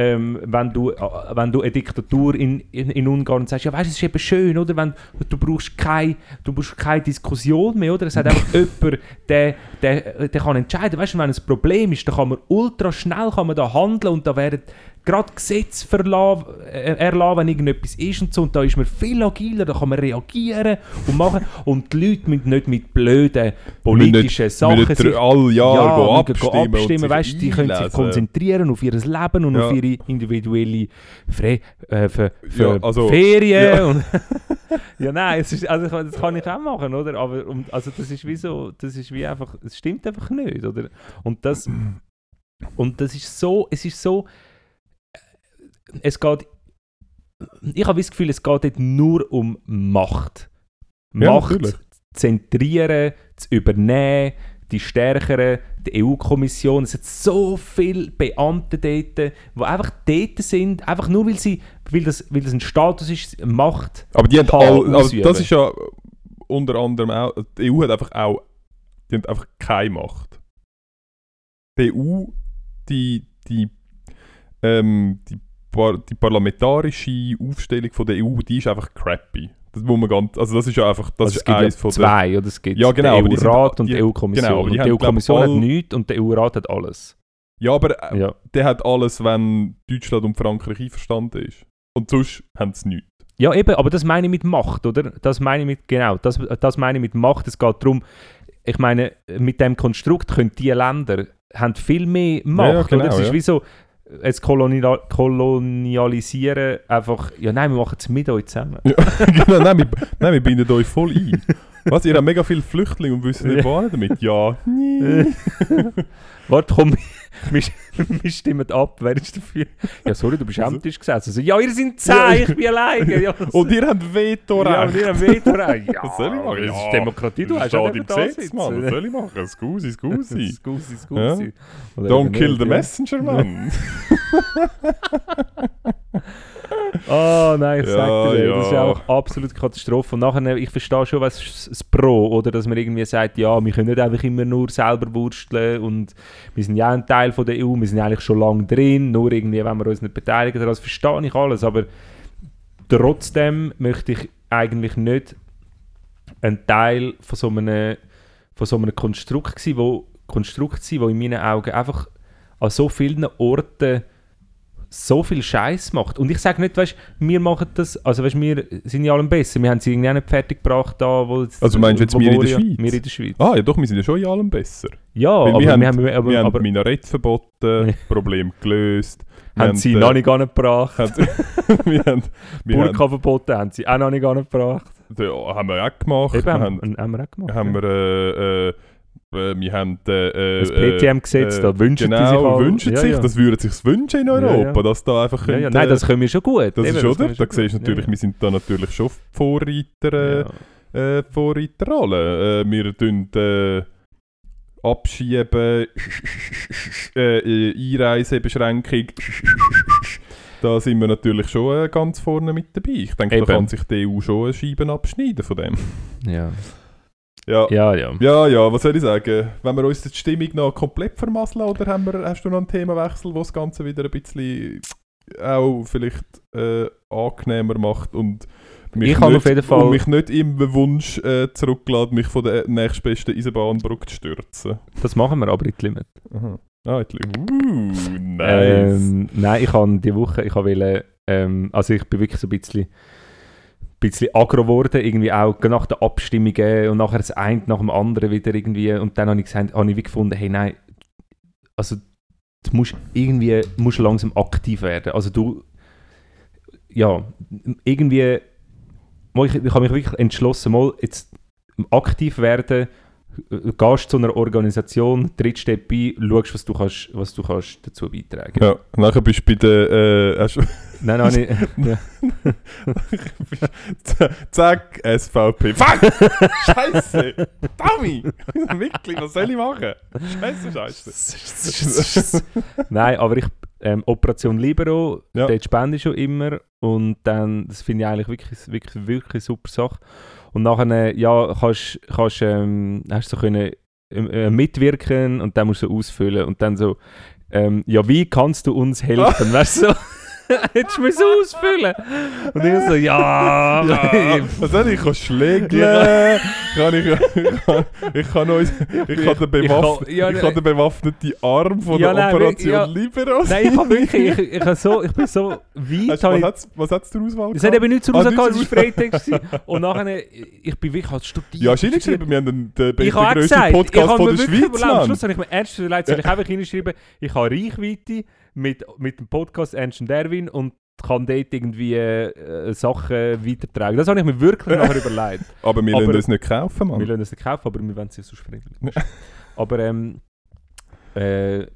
ähm, wenn, du, äh, wenn du eine Diktatur in, in, in Ungarn sagst, ja weißt du, es ist eben schön, oder? Wenn, du, brauchst keine, du brauchst keine Diskussion mehr, oder? Es hat einfach jemand, der, der, der kann entscheiden, weißt du, wenn ein Problem ist, dann kann man ultra schnell kann man da handeln und da werden gerade Gesetze äh, erlassen, wenn irgendetwas ist und so. Und da ist man viel agiler, da kann man reagieren und machen. Und die Leute müssen nicht mit blöden politischen nicht, Sachen sich... alle Jahre ja, abstimmen, abstimmen weißt, Die können sich konzentrieren auf ihr Leben und ja. auf ihre individuelle Fre äh, für, für ja, also, Ferien. Ja. Und ja, nein, es ist, also das kann ich auch machen, oder? Aber also das ist wie so, das ist wie einfach, es stimmt einfach nicht, oder? Und das... Und das ist so, es ist so, es geht. Ich habe das Gefühl, es geht dort nur um Macht. Ja, Macht natürlich. zu zentrieren, zu übernehmen, die Stärkeren, die EU-Kommission. Es sind so viele Beamte dort, die einfach dort sind, einfach nur weil, sie, weil, das, weil das ein Status ist, Macht. Aber die haben all, also das ist ja unter anderem auch, die EU hat einfach auch, die haben einfach keine Macht. Die EU, die, die, ähm, die par die parlamentarische Aufstellung von der EU, die ist einfach crappy. Das muss man ganz, also das ist ja einfach, das also ist eins ja von zwei, oder es gibt ja, genau, den EU-Rat und die EU-Kommission. Genau, die, die EU-Kommission hat nichts und der EU-Rat hat alles. Ja, aber äh, ja. der hat alles, wenn Deutschland und Frankreich einverstanden ist. Und sonst haben sie nichts. Ja, eben, aber das meine ich mit Macht, oder? Das meine ich mit, genau, das, das meine ich mit Macht. Es geht darum, ich meine, mit dem Konstrukt können die Länder haben viel mehr Macht. Ja, ja, genau, oder? Es ist wie so, jetzt Kolonial kolonialisieren, einfach, ja nein, wir machen es mit euch zusammen. Ja, genau, nein, wir, nein, wir binden euch voll ein. Was, ihr habt mega viele Flüchtlinge und wisst nicht, wohin damit? Ja. Warte, komm, wir, stimmen ab, wer ist dafür? Ja, sorry, du bist am Tisch gesessen. Also, ja, ihr seid zehn, ich bin alleine. Ja, und ihr habt Vetorecht. Ja, und ihr habt Vetorecht. Ja, was soll ich machen? Das ist Demokratie, du hast auch im Gesetz, Mann. Was soll ich machen? Scusi, scusi. Scusi, scusi. Ja? Don't kill the messenger, man. Oh nein, ich ja, sag dir, ja. das ist auch absolut Katastrophe. Und nachher, ich verstehe schon, was das Pro, oder dass man irgendwie sagt, ja, wir können nicht einfach immer nur selber wursteln und wir sind ja ein Teil von der EU, wir sind eigentlich schon lange drin, nur irgendwie, wenn wir uns nicht beteiligen, das verstehe ich alles, aber trotzdem möchte ich eigentlich nicht ein Teil von so einem, von so einem Konstrukt sein, wo, Konstrukt sein, wo in meinen Augen einfach an so vielen Orten so viel Scheiß macht. Und ich sage nicht, weißt, wir machen das, also weißt, wir sind ja allem besser. Wir haben sie irgendwie auch nicht fertig gebracht da, wo Also meinst du jetzt wir in der Schweiz? Wir in der Schweiz. Ah ja doch, wir sind ja schon in allem besser. Ja, aber wir, haben, wir haben, aber, wir haben Minarett verboten, Problem gelöst. haben sie äh, noch nicht angebracht. wir haben, Burka verboten haben sie auch noch nicht angebracht. Ja, haben wir auch gemacht. Eben, haben, haben, haben wir auch gemacht. Haben wir äh, äh, wir haben äh, das PTM-Gesetz, äh, da wünschen genau, die sich auch. wünschen ja, sich, ja. das würden sich wünschen in Europa, ja, dass da einfach könnte, Nein, das können wir schon gut. Das Eben, ist, oder? Da siehst natürlich, wir sind da natürlich schon Vorreiter, äh, Vorreiterrolle. Äh, wir tun äh, abschieben, äh, Einreisebeschränkung, da sind wir natürlich schon äh, ganz vorne mit dabei. Ich denke, Eben. da kann sich die EU schon Scheiben abschneiden von dem. Ja. Ja. ja, ja. Ja, ja, was soll ich sagen? Wenn wir uns die Stimmung noch komplett vermasseln oder haben wir, hast du noch einen Themawechsel, wo das Ganze wieder ein bisschen auch vielleicht äh, angenehmer macht und mich, ich nicht, auf jeden Fall und mich nicht im Wunsch äh, zurückladen, mich von der nächstbesten Eisenbahnbrücke zu stürzen. Das machen wir aber in Limit. Aha. Ah, in Limit. Uh, nice. Ähm, nein, ich habe die Woche, ich habe ähm, also ich bin wirklich so ein bisschen bisschen aggro geworden, irgendwie auch nach den Abstimmungen und nachher das eine nach dem anderen wieder irgendwie und dann habe ich, gesagt, habe ich wie gefunden, hey nein, also du musst irgendwie musst langsam aktiv werden, also du, ja, irgendwie, ich, ich habe mich wirklich entschlossen, mal jetzt aktiv werden, gehst zu einer Organisation, trittst dort bei, schaust, was du, kannst, was du kannst dazu beitragen Ja, nachher bist du bei der... Äh, hast nein, nein, nicht. Ja. Zack, SVP. Fuck! Scheiße! Dummy! Wirklich, was soll ich machen? Scheiße, Scheiße. nein, aber ich... Ähm, Operation Libero, ja. dort spende ich schon immer und dann, das finde ich eigentlich wirklich, wirklich, wirklich super Sache. Und nachher, ja, kannst, kannst, ähm, hast du so können äh, mitwirken und dann musst du ausfüllen und dann so, ähm, ja, wie kannst du uns helfen? weißt du, so, hättest du müssen ausfüllen Und ich so, ja, Ja, was soll ich? Ich kann schlägeln, kann ich, ich kann, ich kann, uns, ich kann den, bewaffn kann- ja, ich kann den bewaffneten Arm von Ja, der nein, Operation ja. Libero Nein, ich, hab wirklich, ich, ich, so, ich bin so weit. Hab was ich- hat es was hat's zur Auswahl Es hat eben nichts zu Ah, nichts gehabt, es zur war gewesen. Und nachher, ich bin wirklich als studiert. Ja, du geschrieben, wir haben den, den, den Ich grössten ich Podcast von der Schweiz, überlegt, am. Schluss habe ich mir ernst überlegt, soll ich einfach hinschreiben, ich habe Reichweite mit, mit dem Podcast Ernst und Erwin und kann dort irgendwie äh, Sachen weitertragen. Das habe ich mir wirklich nachher überlegt. Aber wir Aber- lassen uns nicht kaufen, Wir Mann. lassen es nicht kaufen, aber wir wollen es ja sonst freiwillig. aber ähm, äh,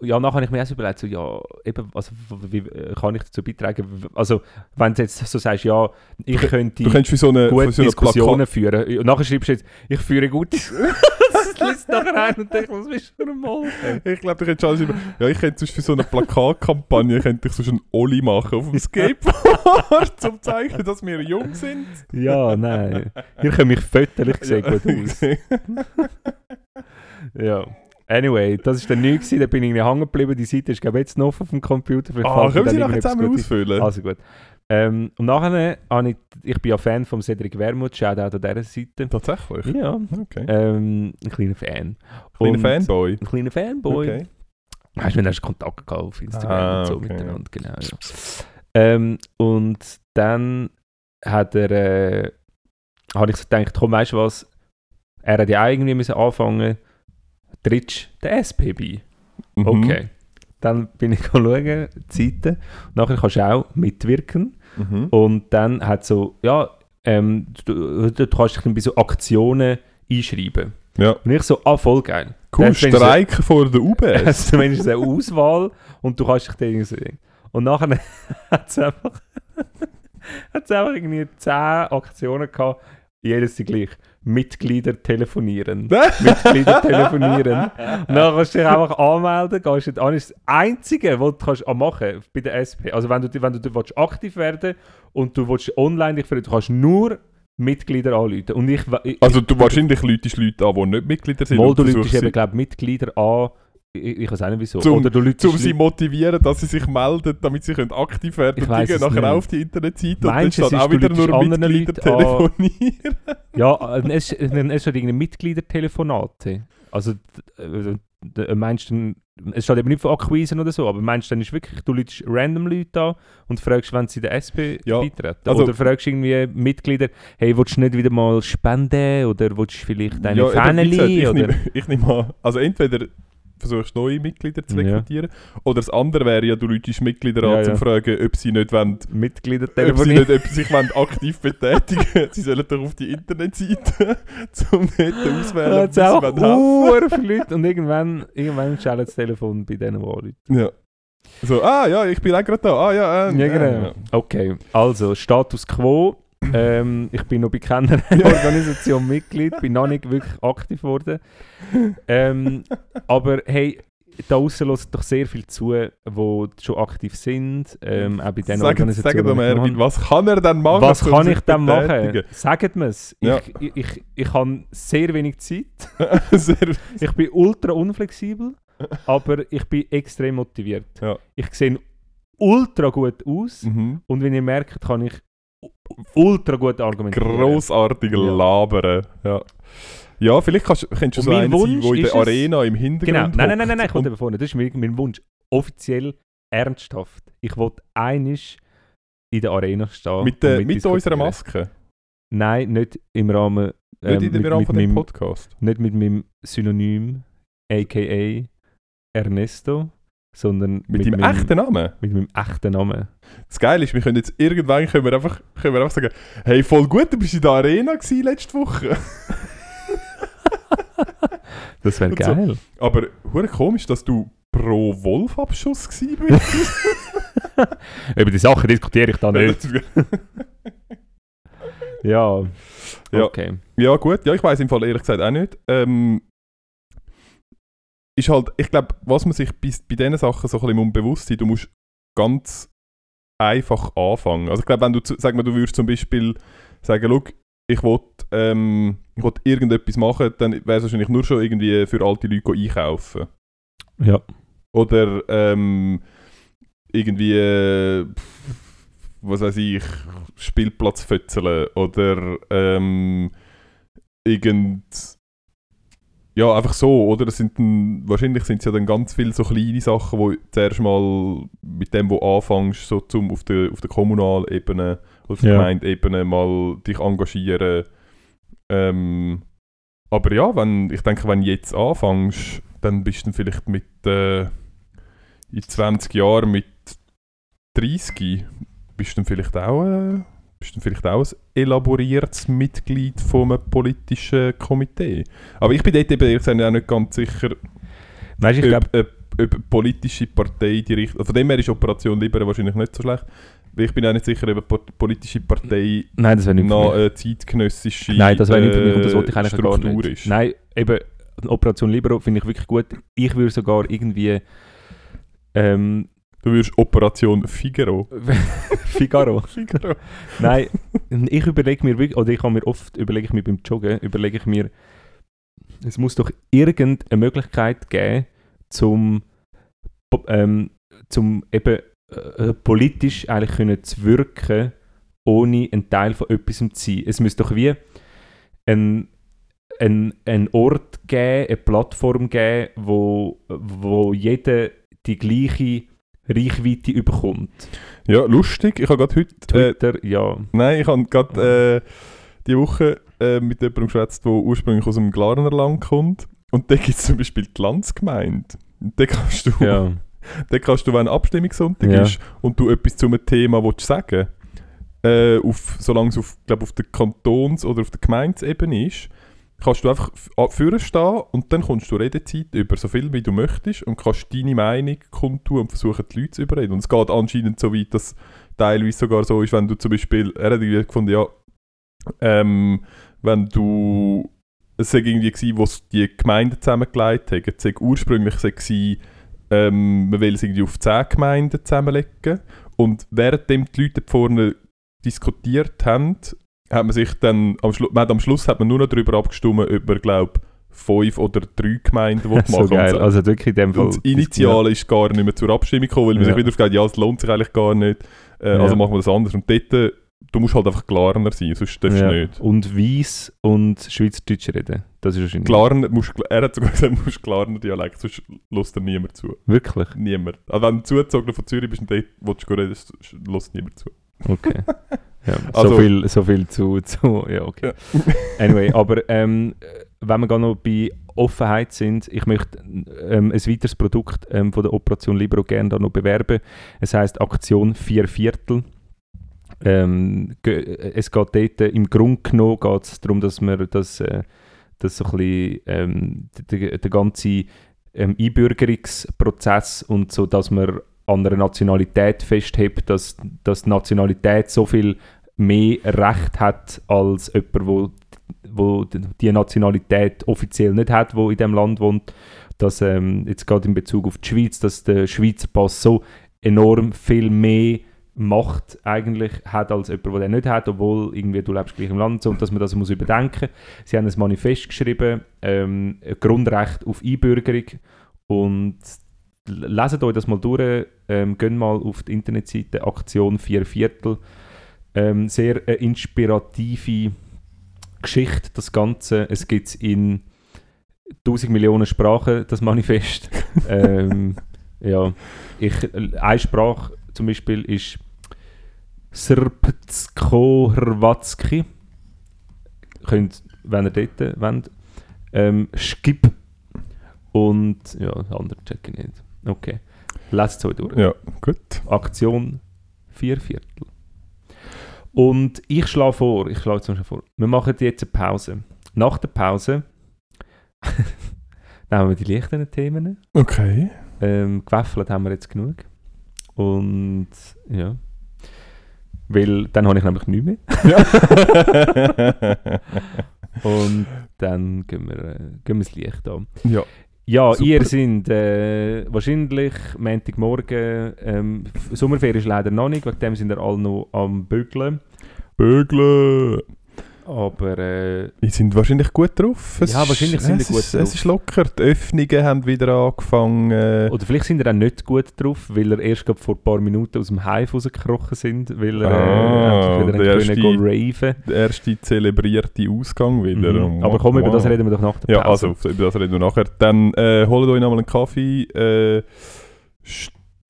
ja, nachher habe ich mir auch so überlegt, so, ja, eben, also, wie kann ich dazu beitragen? Also, wenn du jetzt so sagst, ja, ich könnte Du könntest für so eine, gute für so eine Diskussionen führen. Und nachher schreibst du jetzt, ich führe gute Das liest nachher ein und denkt, was bist du für ein? Ich glaube, du könntest alles über. Ja, ich könnte sonst für so eine Plakatkampagne könnte ich sonst einen Olli machen auf dem Skateboard, um zu zeigen, dass wir jung sind. Ja, nein. Hier komme ich fötterlich gesehen gut aus. Ja. Anyway, das war dann nichts, gewesen, da bin ich hängen geblieben. Die Seite ist, glaube jetzt noch auf dem Computer. Vielleicht Ah, mir können sie nachher zusammen ausfüllen? Also gut. Ähm, und nachher habe ich, ich bin ja Fan von Cedric Wermuth, Shoutout an dieser Seite. Tatsächlich? Ja, Okay. ähm, ein kleiner Fan. Kleiner Fanboy. Ein kleiner Fanboy. Okay. Hast du, wir hast Kontakt gehabt auf Instagram Ah, und so okay, miteinander, genau. Ja. Ähm, und dann hat er, äh, habe ich so gedacht, komm, weißt du was, er hat ja auch irgendwie müssen anfangen, trittst der SP bei? Mhm. Okay. Dann bin ich schauen, die Seite, nachher kannst du auch mitwirken Mhm. und dann hat so, ja, ähm, du, du kannst dich dann bei so Aktionen einschreiben. Ja. Und ich so, ah, voll geil. Cool, du- Streiken vor der UBS. hast du zumindest eine Auswahl und du kannst dich dann so... Und nachher hat es einfach, hat's einfach irgendwie 10 Aktionen gehabt, jedes die gleich. Mitglieder telefonieren. Mitglieder telefonieren. Und dann kannst du dich einfach anmelden, gehst an. Das ist das Einzige, was du kannst machen bei der SP. Also wenn du, wenn du, willst aktiv werden und du willst online dich du kannst nur Mitglieder anrufen. Und ich, ich, Also du wahrscheinlich läutest Leute an, die nicht Mitglieder sind. Mal, du läutest eben, sie- glaube Mitglieder an. Ich, ich weiß auch nicht wieso. Zum- Oder du um sie Leute- motivieren, dass sie sich melden, damit sie können aktiv werden Ich es gehen nachher nicht. auf die Internetseite Meinst und es dann steht auch wieder nur anderen Mitglieder Leuten an? telefonieren. Ja, äh, es, es steht irgendwie Mitgliedertelefonate. Also, äh, d- meinst du, es steht eben nicht von Akquisen oder so, aber meinst du, dann ist wirklich, du läutest random Leute an und fragst, wenn sie der SP Ja, beitreten? also- oder fragst irgendwie Mitglieder, hey, willst du nicht wieder mal spenden oder willst du vielleicht deine Ja, Family? ich Oder? nehme ich an, also entweder versuchst neue Mitglieder zu Ja. rekrutieren, oder das andere wäre ja, du läutest Mitglieder an, Ja, zu ja. fragen, ob sie nicht wollen, Mitglieder ob sie nicht ob sie sich wollen aktiv betätigen Sie sollen doch auf die Internetseite, um dort auswählen, Ja, sie auch wollen uh, viele Leute und irgendwann, irgendwann schaltet das Telefon bei denen, die anrufen. Ja. So, ah ja, ich bin auch gerade da. Ah ja, äh, Ja, äh, genau. ja. Okay, also Status Quo. Ähm, ich bin noch bei keiner Organisation Mitglied, bin noch nicht wirklich aktiv geworden. Ähm, aber hey, da außen hören doch sehr viel zu, die schon aktiv sind, ähm, auch bei diesen Sag, Organisationen. sag doch die mal, ich Erwin, was kann er denn machen? Was kann ich denn machen? Sagt mir es. Ich, Ja. ich, ich, ich habe sehr wenig Zeit. Sehr, Ich bin ultra unflexibel, aber ich bin extrem motiviert. Ja. Ich sehe ultra gut aus mhm. und wenn ihr merkt, kann ich ultra gut argumentieren. Grossartig Ja. labern. Ja. ja, vielleicht kannst, könntest du so einen sein, Wunsch der in ist der Arena im Genau, Hintergrund nein, nein, nein, nein, nein, ich wollte eben vorne. Das ist mein, mein Wunsch. Offiziell ernsthaft. Ich wollte einisch in der Arena stehen. Mit, der, mit mitdiskutieren. unserer Maske. Nein, nicht im Rahmen. ähm, Nicht in mit, Rahmen mit von dem Podcast. Nicht mit meinem Synonym, a.k.a. Ernesto, sondern Mit, deinem meinem, echten Namen. mit meinem echten Namen. Das Geile ist, wir können jetzt irgendwann können wir einfach, können wir einfach sagen, hey, voll gut, du bist in der Arena gewesen letzte Woche. Das wäre Und so. geil. Aber hure komisch, dass du pro Wolfabschuss gewesen bist. Über die Sachen diskutiere ich da nicht. ja. Ja. Okay. Ja, gut. Ja, ich weiß im Fall ehrlich gesagt auch nicht. Ähm, ist halt, ich glaube, was man sich bei, bei diesen Sachen so ein bisschen muss bewusst sein, du musst ganz einfach anfangen. Also ich glaube, wenn du, sag mal, du würdest zum Beispiel sagen, schau, ich will, ähm, ich will irgendetwas machen, dann wäre es wahrscheinlich nur schon irgendwie für alte Leute einkaufen. Ja. Oder ähm, irgendwie, äh, was weiß ich, Spielplatz fötzeln oder ähm, irgend ja, einfach so, oder? Das sind dann, wahrscheinlich sind es ja dann ganz viele so kleine Sachen, wo zuerst mal mit dem, wo anfängst, so zum auf der, auf der Kommunalebene oder auf der Ja. Gemeindeebene mal dich engagieren. Ähm, aber ja, wenn, ich denke, wenn du jetzt anfängst, dann bist du vielleicht mit äh, in 20 Jahren mit 30 bist du dann vielleicht auch äh, bist du vielleicht auch ein elaboriertes Mitglied von einem politischen Komitee. Aber ich bin dort eben ehrlich gesagt auch nicht ganz sicher, Weißt ich ob, ob, ob eine politische Partei die Richtung... Also von dem her ist Operation Libera wahrscheinlich nicht so schlecht. Ich bin auch nicht sicher, ob eine po- politische Partei nein, das nicht noch eine zeitgenössische Nein, das wäre nicht für mich und das äh, wollte ich eigentlich gar Struktur nicht. Ist. Nein, eben, Operation Libero finde ich wirklich gut. Ich würde sogar irgendwie ähm, Du würdest Operation Figaro. Figaro. Figaro. Nein, ich überlege mir wirklich, oder ich habe mir oft, überlege ich mir beim Joggen, überlege ich mir, es muss doch irgendeine Möglichkeit geben, zum, ähm, zum eben äh, politisch eigentlich können zu wirken, ohne ein Teil von etwas zu sein. Es müsste doch wie ein, ein, ein Ort geben, eine Plattform geben, wo, wo jeder die gleiche Reichweite überkommt. Ja, lustig. Ich habe gerade heute... Äh, Twitter, ja. nein, ich habe gerade äh, die Woche äh, mit jemandem geschwätzt, der ursprünglich aus dem Glarnerland kommt. Und da gibt es zum Beispiel die Landsgemeinde. Und da kannst du... Ja. Dann kannst du, wenn Abstimmungssonntag Ja. ist und du etwas zu einem Thema willst sagen äh, auf, solange es auf, glaub, auf der Kantons- oder auf der Gemeindesebene ist, kannst du einfach vorne stehen und dann kommst du Redezeit über so viel, wie du möchtest und kannst deine Meinung kundtun und versuchen, die Leute zu überreden. Und es geht anscheinend so weit, dass teilweise sogar so ist, wenn du zum Beispiel, er hat irgendwie gefunden, ja, ähm, wenn du, es war irgendwie, gewesen, wo die Gemeinden zusammengelegt haben, es war ursprünglich gewesen, ähm, man will es irgendwie auf 10 Gemeinden zusammenlegen und währenddem die Leute vorne diskutiert haben, hat man sich dann, am, Schlu man am Schluss hat man nur noch darüber abgestimmt, ob man, glaube fünf oder drei Gemeinden will so machen geil. Und, Also wirklich in dem Fall. und das Initiale ist gar nicht mehr zur Abstimmung gekommen, weil man Ja. sich wieder aufgeht, ja, es lohnt sich eigentlich gar nicht, äh, Ja. also machen wir das anders. Und dort, äh, du musst halt einfach klarer sein, sonst darfst du ja. nicht. Und Weiss und Schweizerdeutsch reden. Das ist wahrscheinlich. Klarner, musst, er hat sogar gesagt, du musst klarner Dialekt, sonst lässt dir niemand zu. Wirklich? Niemand. Also wenn du zugezogen von Zürich bist und dort willst du reden, lässt niemand zu. Okay. Ja, Also- so, viel, so viel zu, zu. Ja, okay. Anyway, aber ähm, wenn wir gerade noch bei Offenheit sind, ich möchte ähm, ein weiteres Produkt ähm, von der Operation Libero gerne da noch bewerben. Es heißt Aktion Vier Viertel. Ähm, es geht dort, äh, im Grunde genommen geht es darum, dass man das, äh, das so ein bisschen, ähm, der, der ganze ähm, Einbürgerungsprozess und so, dass man an einer Nationalität festhebt, dass, dass die Nationalität so viel mehr Recht hat als jemand, wo, wo die Nationalität offiziell nicht hat, wo in dem Land wohnt. Dass ähm, jetzt gerade in Bezug auf die Schweiz, dass der Schweizer Pass so enorm viel mehr Macht eigentlich hat als jemand, der den nicht hat, obwohl irgendwie du lebst gleich im Land und dass man das muss überdenken. Sie haben ein Manifest geschrieben, ähm, Grundrecht auf Einbürgerung und leset euch das mal durch, ähm, geht mal auf die Internetseite Aktion Vier Viertel. Ähm, sehr eine inspirative Geschichte, das Ganze. Es gibt es in 1000 Millionen Sprachen, das Manifest. ähm, ja, ich, eine Sprache zum Beispiel ist Srpsko-Hrvatski. Könnt, wenn ihr dort wollt. Ähm, Skip. Und ja, andere check ich nicht. Okay. Lasst es euch durch. Ja, gut. Aktion Vier Viertel. Und ich schlage vor, ich schlage zum Beispiel vor, wir machen jetzt eine Pause. Nach der Pause nehmen wir die leichten Themen. Okay. Ähm, gewaffelt haben wir jetzt genug. Und ja. Weil dann habe ich nämlich nichts mehr. Ja. Und dann gehen wir, äh, gehen wir das Licht an. ja. Ja, Super. ihr seid äh, wahrscheinlich Montagmorgen. Ähm, Sommerferien ist leider noch nicht, wegen dem sind wir alle noch am Bügeln. Bögle. Aber äh, Die sind wahrscheinlich gut drauf. Ja, wahrscheinlich sind es die gut ist, drauf. Es ist locker. Die Öffnungen haben wieder angefangen. äh, Oder vielleicht sind er auch nicht gut drauf, weil er erst vor ein paar Minuten aus dem Hive rausgekrochen sind, weil er Ah, äh, endlich der wieder können go raven Der erste zelebrierte Ausgang wieder. mhm. Aber komm, über das reden wir doch nach der Ja, also, über das reden wir nachher. Dann äh, holt euch nochmal einen Kaffee, äh,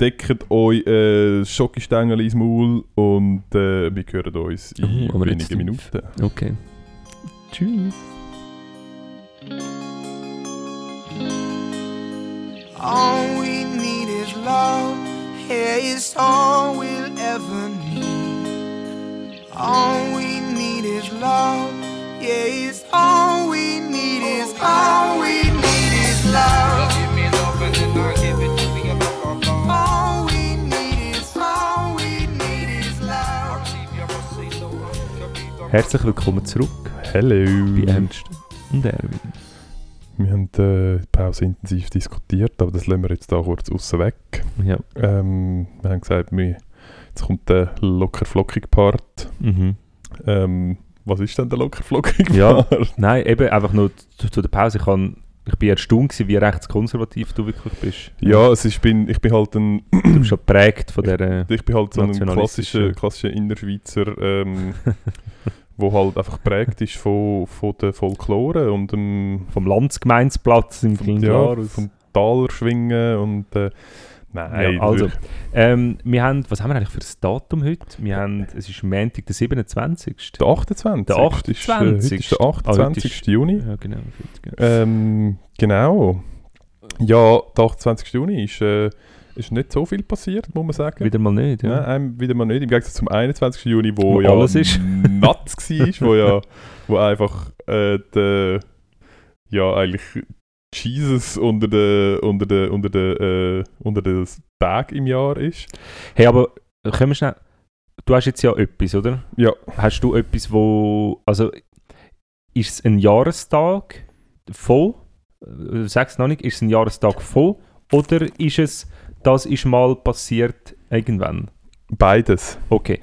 steckt euch äh, Schokostängel ins Maul und äh, wir hören uns in Oh, wenigen. Minuten. Okay. Tschüss. All we need is love. Yeah, it's all we'll ever need. All we need is love. Yeah, it's all Herzlich willkommen zurück Hello! bei Ernst und Erwin. Wir haben äh, die Pause intensiv diskutiert, aber das lassen wir jetzt da kurz außen weg. Ja. Ähm, wir haben gesagt, wir, jetzt kommt der locker-flockige Part. Mhm. Ähm, was ist denn der locker-flockige Ja. Part? Nein, eben einfach nur zu, zu der Pause. Ich, kann, ich bin erstaunt, gewesen, wie rechtskonservativ du wirklich bist. Ja, es ist, bin, ich bin halt ein Du bist schon geprägt von der. Ich bin halt so ein klassischer, klassischer Innerschweizer, ähm, wo halt einfach geprägt ist von, von der Folklore und dem vom Landsgemeinsplatz im vom, ja, vom Talerschwingen und äh, nein, Ja, also, ähm, wir haben, was haben wir eigentlich für ein Datum heute? Wir haben, es ist Montag, der 27. der 28. Der Ist, äh, heute ist der 28. ist- Juni. Ja, genau. genau. Ähm, genau. Ja, der 28. Juni ist, äh, ist nicht so viel passiert, muss man sagen. Wieder mal nicht, ja. Nein, einem wieder mal nicht. Im Gegensatz zum 21. Juni, wo Wo ja alles ist. nuts war, wo ja wo einfach äh, der, ja eigentlich Jesus unter den unter den unter den äh, unter den Tag im Jahr ist. Hey, aber können wir schnell. Du hast jetzt ja etwas, oder? Ja. Hast du etwas, wo. Also, ist es ein Jahrestag voll? Äh, Sag es noch nicht. Ist es ein Jahrestag voll? Oder ist es, das ist mal passiert irgendwann? Beides. Okay.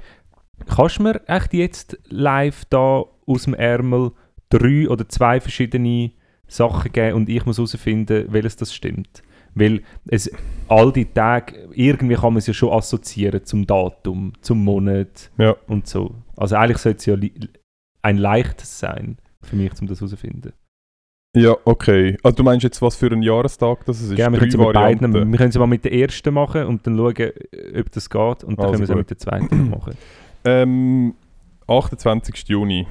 Kannst du mir echt jetzt live da aus dem Ärmel drei oder zwei verschiedene Sachen geben und ich muss herausfinden, welches das stimmt? Weil es all die Tage, irgendwie kann man es ja schon assoziieren zum Datum, zum Monat Ja. und so. Also eigentlich sollte es ja ein leichtes sein für mich, um das herauszufinden. Ja, okay. Also du meinst jetzt, was für ein Jahrestag das ist? Ja, wir können es mit beiden, wir können es mal mit der ersten machen und dann schauen, ob das geht und dann Also können wir es auch mit der zweiten machen. Ähm, 28. Juni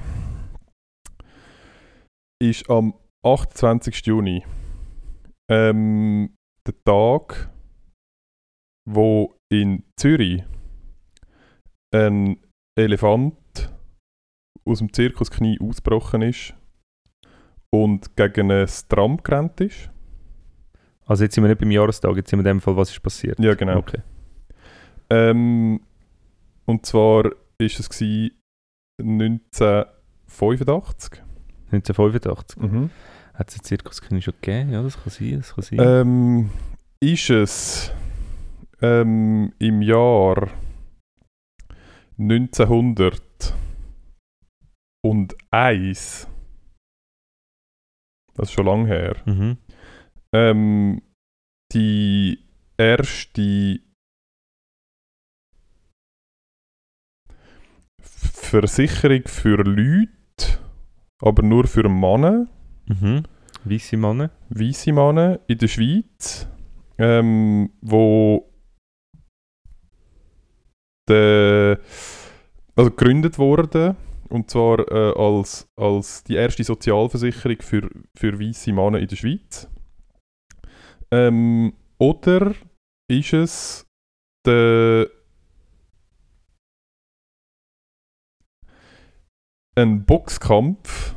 ist am 28. Juni ähm, der Tag, wo in Zürich ein Elefant aus dem Zirkusknie ausgebrochen ist und gegen ein Tram gerannt ist. Also jetzt sind wir nicht beim Jahrestag, jetzt sind wir in dem Fall, was ist passiert. Ja, genau. Okay. Ähm, und zwar ist es gsi 1985. 1985. Mhm. Hat es den Zirkusknie schon gegeben? Ja, das kann sein, das kann sein. Ähm, ist es ähm, im Jahr 1901, das ist schon lange her, mhm. ähm, die erste Versicherung für Leute, aber nur für Männer, Mhm. Weisse Männer. weiße Männer in der Schweiz, ähm, wo de, also gegründet wurde und zwar äh, als, als die erste Sozialversicherung für, für weiße Männer in der Schweiz. Ähm, oder ist es der ein Boxkampf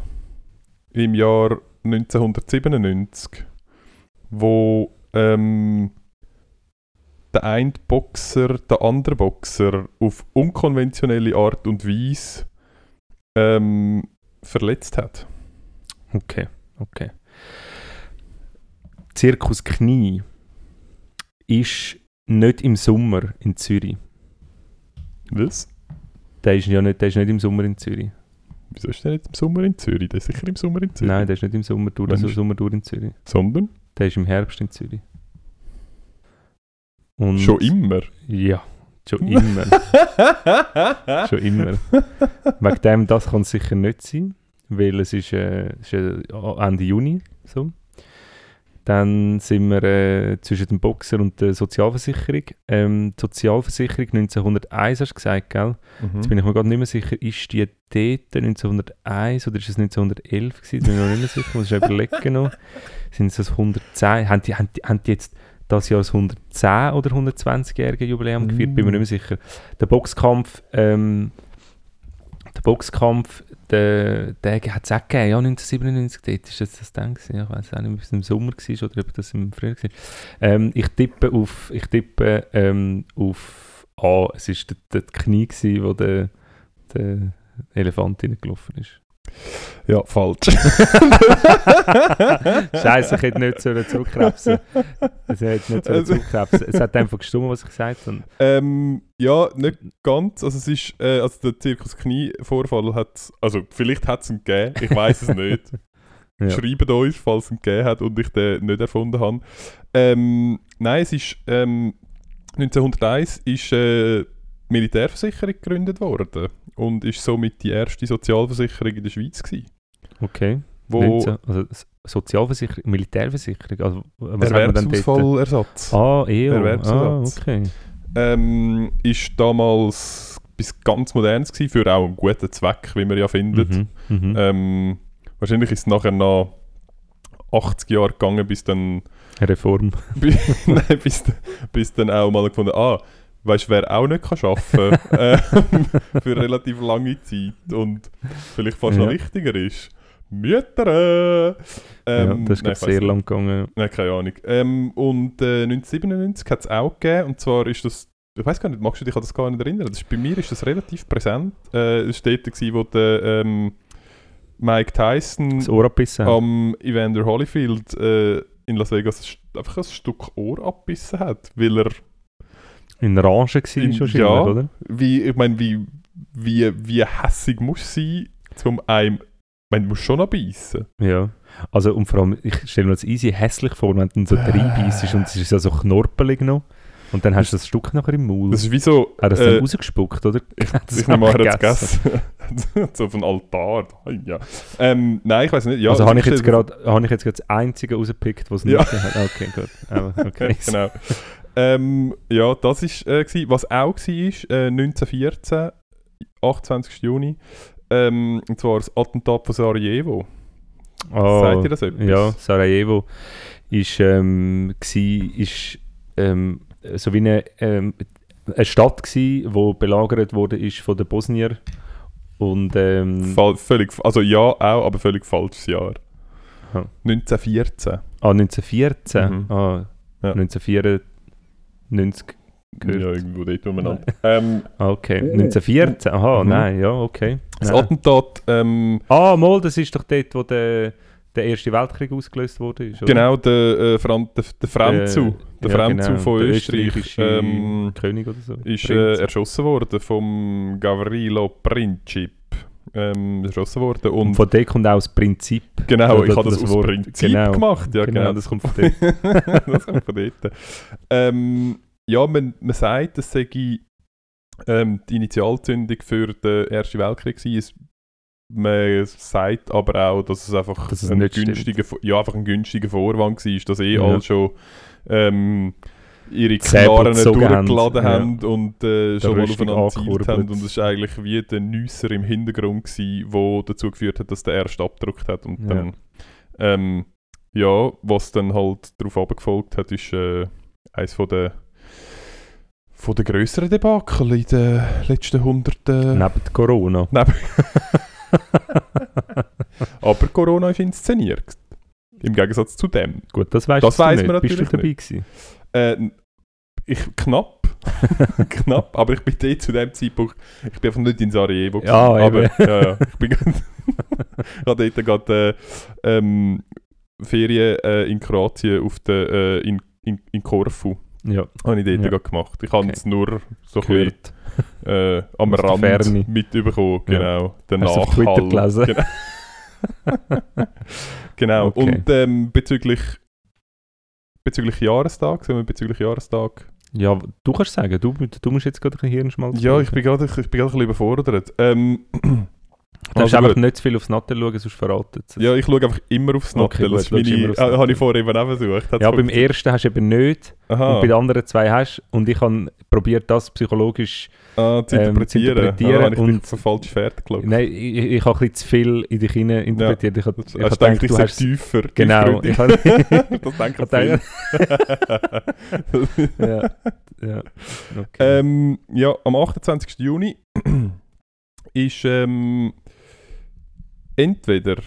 im Jahr 1997, wo ähm, der eine Boxer den anderen Boxer auf unkonventionelle Art und Weise ähm, verletzt hat. Okay, okay. Zirkus Knie ist nicht im Sommer in Zürich. Was? Der ist ja nicht, der ist nicht im Sommer in Zürich. Wieso ist der nicht im Sommer in Zürich? Der ist sicher im Sommer in Zürich. Nein, der ist nicht im Sommer durch, also ist- Sommer durch in Zürich. Sondern Der ist im Herbst in Zürich. Und schon immer. Ja, schon immer. schon immer. Wegen dem, das kann es sicher nicht sein, weil es ist, äh, ist äh, Ende Juni so. Dann sind wir äh, zwischen dem Boxer und der Sozialversicherung. Ähm, die Sozialversicherung 1901 hast du gesagt, gell? Jetzt Mhm. bin ich mir gerade nicht mehr sicher, ist die dort 1901 oder ist es 1911 gewesen? Jetzt bin ich mir noch nicht mehr sicher, muss ich überlegen noch. Sind es das 110? Haben die, haben, die, haben die jetzt das Jahr das 110 oder 120-jährige Jubiläum gefeiert? Bin mir nicht mehr sicher. Der Boxkampf, ähm, der Boxkampf, der, der hat es auch gegeben, ja, 1997, dort ist das das dann gewesen. Ich weiß auch nicht, ob es im Sommer war oder ob das im Frühjahr war. Ähm, ich tippe auf, ich tippe, ähm, auf A, es war der Knie, gewesen, wo der, der Elefant reingelaufen ist. Ja, falsch. Scheiße, ich hätte nicht sollen zurückkrebsen Es hätte nicht sollen Also- zurückkrebsen Es hat einfach gestimmt, was ich gesagt habe. ähm, ja, nicht ganz. Also es ist, äh, also der Zirkus Knie-Vorfall hat, also vielleicht hat es ihn gegeben, ich weiß es nicht. Ja. Schreibt uns, falls es ihn gegeben hat und ich den nicht erfunden habe. Ähm, nein, es ist, ähm, 1901 ist äh, Militärversicherung gegründet worden und ist somit die erste Sozialversicherung in der Schweiz gewesen. Okay. Wo 19, also Sozialversicherung, Militärversicherung. Also, was? Erwerbsausfallersatz. Ah, EO. Erwerbsersatz. Ah, okay. ähm, ist damals bis ganz modernes gewesen, für auch einen guten Zweck, wie man ja findet. Mhm. Mhm. Ähm, wahrscheinlich ist es nachher noch 80 Jahre gegangen, bis dann, Reform. bis, nein, bis, bis dann auch mal gefunden, ah, weißt du, wer auch nicht kann arbeiten ähm, für relativ lange Zeit und vielleicht fast noch Ja. wichtiger ist, Mütter. Ähm, ja, das ist nein, sehr lang gegangen. Nein, keine Ahnung. Ähm, und äh, 1997 hat es auch gegeben. Und zwar ist das, ich weiß gar nicht, magst du dich an das gar nicht erinnern? Das ist, bei mir ist das relativ präsent. Äh, es war dort, gewesen, wo der ähm, Mike Tyson am Evander Holyfield äh, in Las Vegas einfach ein Stück Ohr abbissen hat. Weil er, In war In- wahrscheinlich, ja. oder? wie, ich meine, wie, wie, wie hässig muss sein, zum einem, ich meine, du musst schon abbeissen. Ja. Also, und vor allem, ich stelle mir das easy hässlich vor, wenn du so Äh. reinbeißt und es ist ja so knorpelig noch. Und dann hast du das Stück nachher im Maul. Das ist wie so... Hat er das äh, dann rausgespuckt, oder? Ich, Hat das ich nehme an, er einfach hat es gegessen. so auf dem Altar. Ja. Ähm, nein, ich weiß nicht. Ja, also habe ich, jetzt gerade- habe ich jetzt gerade das einzige rausgepickt, was es Ja. nicht hat? Okay, gut. Aber, okay. genau. Ähm, ja, das war äh, gewesen. Was auch war, ist äh, 1914, 28. Juni. Ähm, und zwar das Attentat von Sarajevo. Ah, Sagt ihr das etwas? Ja, Sarajevo ist, ähm, ist ähm, so wie eine, ähm, eine Stadt gsi, wo belagert wurde ist von den Bosnier und ähm, völlig, also ja, auch, aber völlig falsches Jahr. Aha. 1914. ah, 1914, Mhm. ah, Ja. 1994 gehört. Ja, irgendwo dort umeinander. ähm, Ah, okay, 1914, aha, Mhm. nein, ja, okay. das Nein. Attentat, ähm, Ah, mal, das ist doch dort, wo der, der Erste Weltkrieg ausgelöst wurde. Ist, oder? genau, der, äh, Fran der, der Franzu, der ja, Franzu genau, von der Österreich, ähm, König oder so. ist äh, erschossen worden vom Gavrilo Princip. Ähm, erschossen worden und und von dort kommt auch das Prinzip. genau, ich das- habe das, das aus Wort- Prinzip genau. gemacht. Ja, genau. Genau, das kommt von dort. das kommt von dort. Ähm, ja, man, man sagt, es sei ähm, die Initialzündung für den Ersten Weltkrieg war. Man sagt aber auch, dass es einfach, Dass es ein, stimmt. günstiger, ja, einfach ein günstiger Vorwand war, dass eh Ja. alle schon ähm, ihre Knarren durchgeladen Ja. haben und äh, schon mal aufeinander gezielt haben. Und es war eigentlich wie der Nüsser im Hintergrund, gewesen, der dazu geführt hat, dass der erste abgedrückt hat. Und Ja. dann, ähm, ja, was dann halt darauf abgefolgt hat, ist äh, eines von der von der grösseren Debakel in den letzten hunderten Neben Corona. Aber Corona ist inszeniert. Im Gegensatz zu dem. Gut, das weißt Das du weiss nicht. man Bist du natürlich dabei gewesen? Äh, ich knapp. knapp, aber ich bin zu dem Zeitpunkt, ich bin einfach nicht in Sarajevo. Ja, aber, ja, ja, ich bin gerade- ich habe dort gerade äh, ähm, Ferien äh, in Kroatien auf der, äh, in, in, in Korfu. Ja, Habe ich dort Ja. gerade gemacht. Ich habe es nur so ein bisschen, gehört. äh, am Aus Rand mitbekommen. Ja. Genau. Der Hast du auf Twitter Nachhall. gelesen? Genau. genau. Okay. Und ähm, bezüglich, bezüglich Jahrestag, sagen wir bezüglich Jahrestag. Ja, du kannst sagen, du, du musst jetzt gerade ein Hirnschmalz Ja, ich machen. bin gerade ich bin gerade ein bisschen überfordert. Ähm, Du darfst also einfach nicht zu viel aufs Nattel schauen, sonst verratet es. Ja, ich schaue einfach immer aufs Okay, Nattel. gut, das meine, immer aufs äh, habe Nattel. ich vorher eben auch versucht. Hat's Ja, beim ersten hast du eben nicht Aha. und bei den anderen zwei hast und ich habe probiert, das psychologisch... ah, zu ähm, interpretieren. zu interpretieren ah, habe ich und- einen falschen Pferd gelockt. Nein, ich, ich habe ein bisschen zu viel in dich hinein interpretiert. Ich habe Das- ich habe du gedacht, gedacht, ich du hast... tiefer? Genau, ich habe... das denke Ich habe ich viel. ja, ja. Okay. ähm, ja, am 28. Juni ist ähm, entweder, das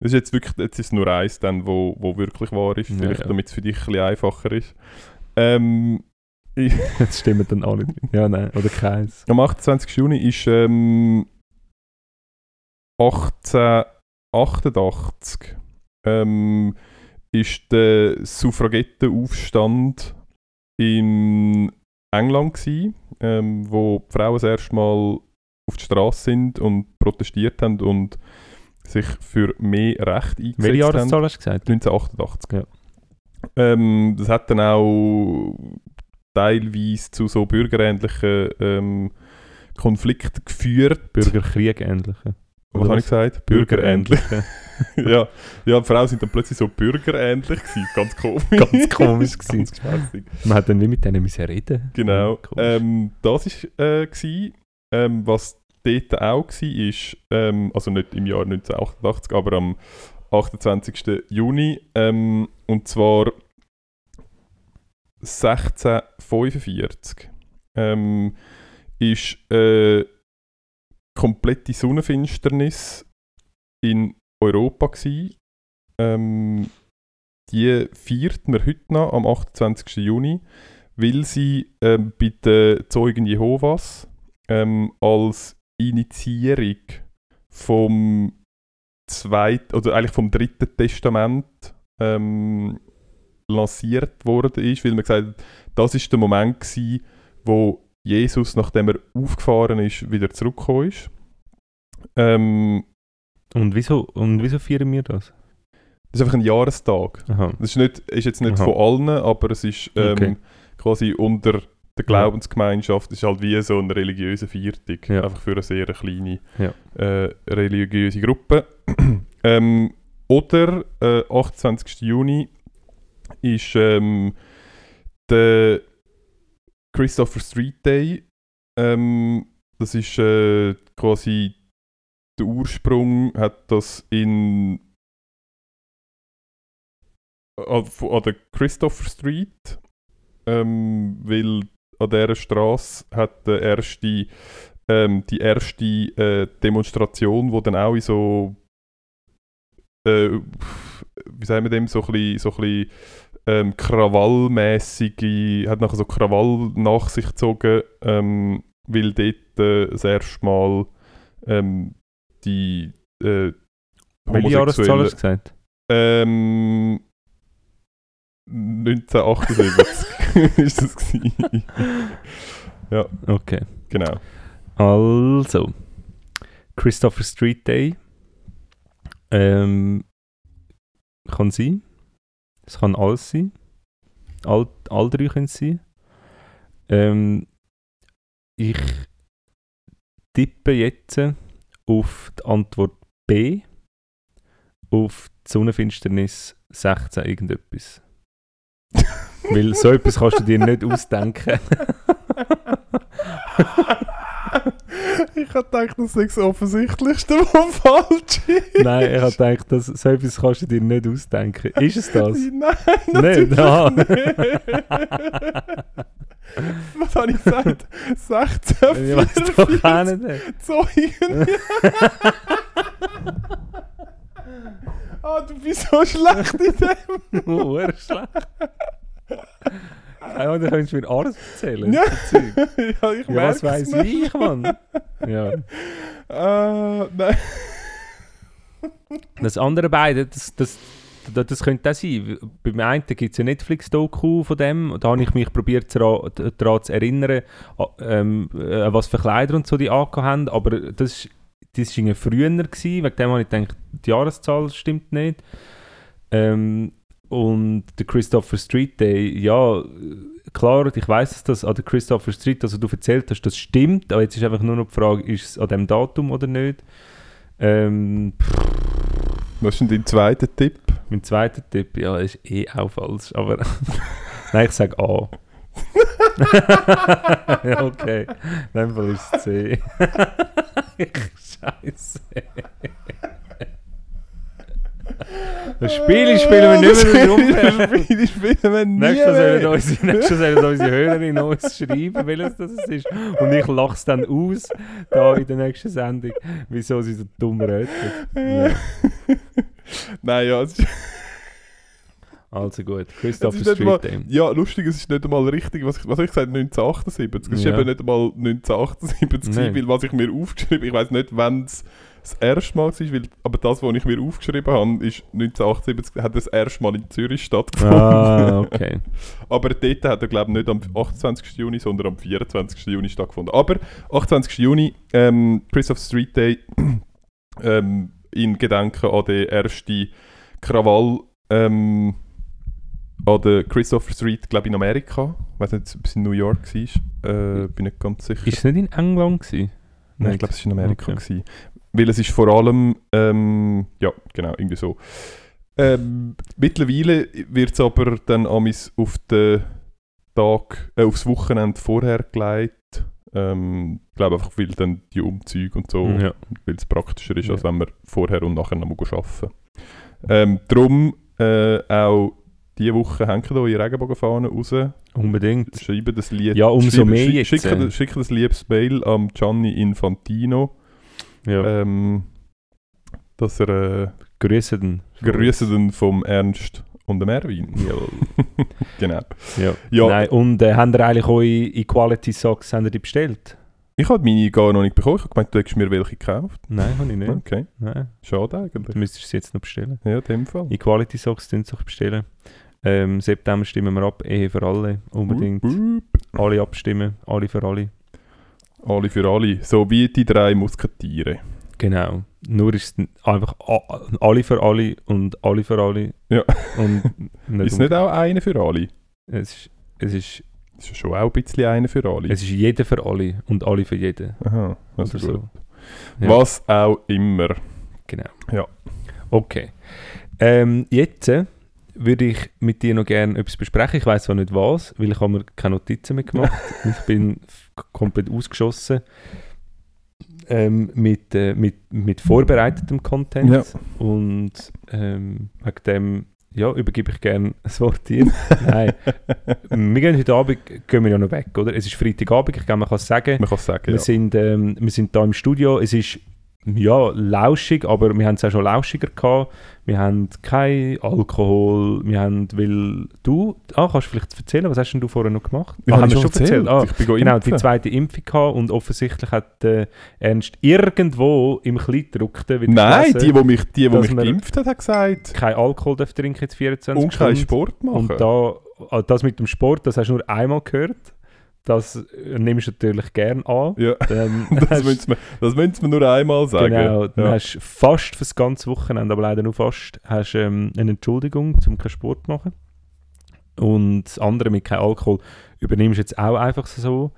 ist jetzt wirklich, jetzt ist es nur eins dann, wo, wo wirklich wahr ist, Ja, vielleicht ja. damit es für dich ein bisschen einfacher ist. Ähm, das stimmt dann alle. Ja, nein, oder keins. am 28. Juni ist ähm, 1888 ähm, ist der Suffragettenaufstand in England gsi, ähm, wo die Frauen das erste Mal auf die Straße sind und protestiert haben und sich für mehr Recht eingesetzt Welche haben. Jahreszahl hast du gesagt? 1988. Ja. Ähm, das hat dann auch teilweise zu so bürgerähnlichen ähm, Konflikten geführt. Bürgerkrieg ähnliche. Was habe ich gesagt? Bürgerähnliche. ja. ja, die Frauen sind dann plötzlich so bürgerähnlich gewesen. Ganz komisch. Ganz komisch gewesen. Ganz. Man hat dann wie mit denen müssen reden. Genau. Ähm, das war äh, gewesen. Ähm, was dort auch war, ähm, also nicht im Jahr 1988, aber am 28. Juni, ähm, und zwar 1645, ähm, ist äh, komplette Sonnenfinsternis in Europa. Ähm, die feiert man heute noch am 28. Juni weil sie ähm, bei den Zeugen Jehovas ähm, als Initiierung vom zweiten oder eigentlich vom dritten Testament ähm, lanciert worden ist, weil man gesagt hat, das ist der Moment gewesen, wo Jesus, nachdem er aufgefahren ist, wieder zurückgekommen ist. Ähm, Und wieso, und wieso feiern wir das? das ist einfach ein Jahrestag. Aha. Das ist, nicht, ist jetzt nicht Aha. von allen, aber es ist ähm, Okay. quasi unter der Glaubensgemeinschaft. Ist halt wie so eine religiöse Viertung. Ja. Einfach für eine sehr kleine Ja. äh, religiöse Gruppe. ähm, oder äh, 28. Juni ist ähm, der Christopher Street Day. Ähm, das ist äh, quasi der Ursprung, hat das in an, an der Christopher Street, ähm, weil an dieser Straße hat der erste, ähm, die erste äh, Demonstration, wo dann auch in so äh, wie sagen wir dem, so ein bisschen, so ein bisschen ähm, krawallmäßige, hat nachher so Krawall nach sich gezogen, ähm, weil dort äh, das erste Mal ähm, die äh, Welche Jahreszahl hast du gesagt? ähm, 1978 ist das gewesen. Okay. Genau. Also, Christopher Street Day. Ähm, kann sein. Es kann alles sein. All, all drei können es sein. Ähm, ich tippe jetzt auf die Antwort B. Auf die Sonnenfinsternis 16 irgendetwas. Weil so etwas kannst du dir nicht ausdenken. ich habe gedacht, das ist das Offensichtlichste, was falsch ist. Nein, ich habe gedacht, das, so etwas kannst du dir nicht ausdenken. Ist es das? Nein, Nein, natürlich da. nicht. Was habe ich gesagt? 16, Ich weiß doch auch nicht. Zeugen. Ah, du bist so schlecht in dem. Oh, er ist schlecht. Ja, dann könntest du mir alles erzählen. Ja. ja, ich ja was weiß ich, Mann? Ja. Ah, nein. Das andere beide, das, das das, das könnte auch sein. Beim einen gibt es ja Netflix-Doku von dem. Da habe ich mich probiert daran zu erinnern, ähm, äh, was für Kleider und so die angehabt haben. Aber das, das war früher. Gewesen. Wegen dem habe ich gedacht, die Jahreszahl stimmt nicht. Ähm, und der Christopher Street Day, ja, klar, ich weiß, dass das an der Christopher Street, also du erzählt hast, das stimmt, aber jetzt ist einfach nur noch die Frage, ist es an dem Datum oder nicht? Ähm, Was ist denn dein zweiter Tipp? mein zweiter Tipp, ja, ist eh auch falsch, aber nein, ich sage A. ja, okay. In dem Fall ist es C. Scheiße. Das Spiel spielen wir nicht mehr rum. Spiele spielen wir nie Nächstes Mal sollen unsere, nächstes Mal sollen unsere Hörerinnen uns schreiben, welches das ist. Und ich lache es dann aus, da in der nächsten Sendung, wieso sie so dumm reden. Ja. Nein, ja, es ist, Also gut, ist nicht mal, Street Day. ja, lustig, es ist nicht einmal richtig, was ich, was ich gesagt habe, 1978. Es ist Ja. eben nicht einmal 1978, Nein. weil was ich mir aufgeschrieben ich weiß nicht, wann es das erste Mal war, weil, aber das, was ich mir aufgeschrieben habe, ist 1978, hat das erste Mal in Zürich stattgefunden. Ah, okay. Aber dort hat er, glaube ich, nicht am 28. Juni, sondern am 24. Juni stattgefunden. Aber 28. Juni, ähm, Christopher Street Day, ähm, in Gedenken an den ersten Krawall ähm, an der Christopher Street, glaube ich, in Amerika. Ich weiß nicht, ob es in New York war. Äh, bin nicht ganz sicher. Ist es nicht in England gewesen? Nein, ich glaube, es war in Amerika. Okay. Gewesen. Weil es ist vor allem, ähm, ja, genau, irgendwie so. Ähm, mittlerweile wird es aber dann amis auf den Tag, äh, aufs Wochenende vorher gelegt. Ähm, ich glaube einfach, weil dann die Umzüge und so, Ja. weil es praktischer ist, als Ja. wenn man vorher und nachher noch mal arbeiten ähm, Darum äh, auch diese Woche hängen da eure Regenbogenfahnen raus. Unbedingt. Schreiben das Lied. Ja, umso schreiben- mehr schick- jetzt, Schicken, äh. das- schicken das liebes Mail am Gianni Infantino Ja. ähm, dass er äh, Grüße den. grüße den vom Ernst und dem Erwin. Jawohl. genau. Ja. Ja, Nein, und äh, habt ihr eigentlich eure Equality Socks habt ihr die bestellt? ich habe meine gar noch nicht bekommen. Ich habe gemeint, du hättest mir welche gekauft. Nein, habe ich nicht. Okay, Nein, schade du eigentlich. müsstest sie jetzt noch bestellen. Ja, in dem Fall. Equality Socks sind sich bestellen. Ähm, September stimmen wir ab, Ehe für alle. Unbedingt. Wup, wup. Alle abstimmen, alle für alle. Alle für alle. So wie die drei Musketiere. Genau. Nur ist es einfach alle für alle und alle für alle. Ja. Und nicht Ist nicht auch eine für alle? Es ist, es, ist, Ist ja schon auch ein bisschen eine für alle. es ist jeder für alle und alle für jeden. Aha, also Oder gut. so. Ja. Was auch immer. Genau. Ja. Okay. Ähm, jetzt äh, würde ich mit dir noch gerne etwas besprechen. Ich weiß zwar nicht was, weil ich habe mir keine Notizen mehr gemacht. ich bin komplett ausgeschossen ähm, mit, äh, mit, mit vorbereitetem Content. Ja. Und ähm, wegen dem ja, übergebe ich gerne das Wort dir. Nein. wir gehen heute Abend gehen wir ja noch weg, oder? Es ist Freitagabend, ich glaube, man kann es sagen. Man kann es sagen, Wir, ja. sind, ähm, wir sind da im Studio. Es ist ja lauschig, aber wir haben es auch schon lauschiger gehabt. Wir haben kein Alkohol. Wir haben, weil du, ah, kannst du vielleicht erzählen, was hast denn du vorher noch gemacht? Ja, ah, habe haben wir schon erzählt. Ah, Ich bin genau, impfen. die zweite Impfung gehabt und offensichtlich hat äh, Ernst irgendwo im Kleidruckten wieder Nein, gelesen, die, die mich, die, dass mich geimpft hat, hat gesagt, kein Alkohol darf trinken jetzt 24 und keinen Stunden. Sport machen. Und da, ah, das mit dem Sport, das hast du nur einmal gehört. Das äh, nimmst du natürlich gern an. ja, Dann das müssen wir, das müssen wir nur einmal sagen. Genau, dann ja. hast du fast fürs ganze Wochenende, aber leider nur fast, hast ähm, eine Entschuldigung, zum keinen Sport zu machen. Und das andere mit kein Alkohol übernimmst du jetzt auch einfach so.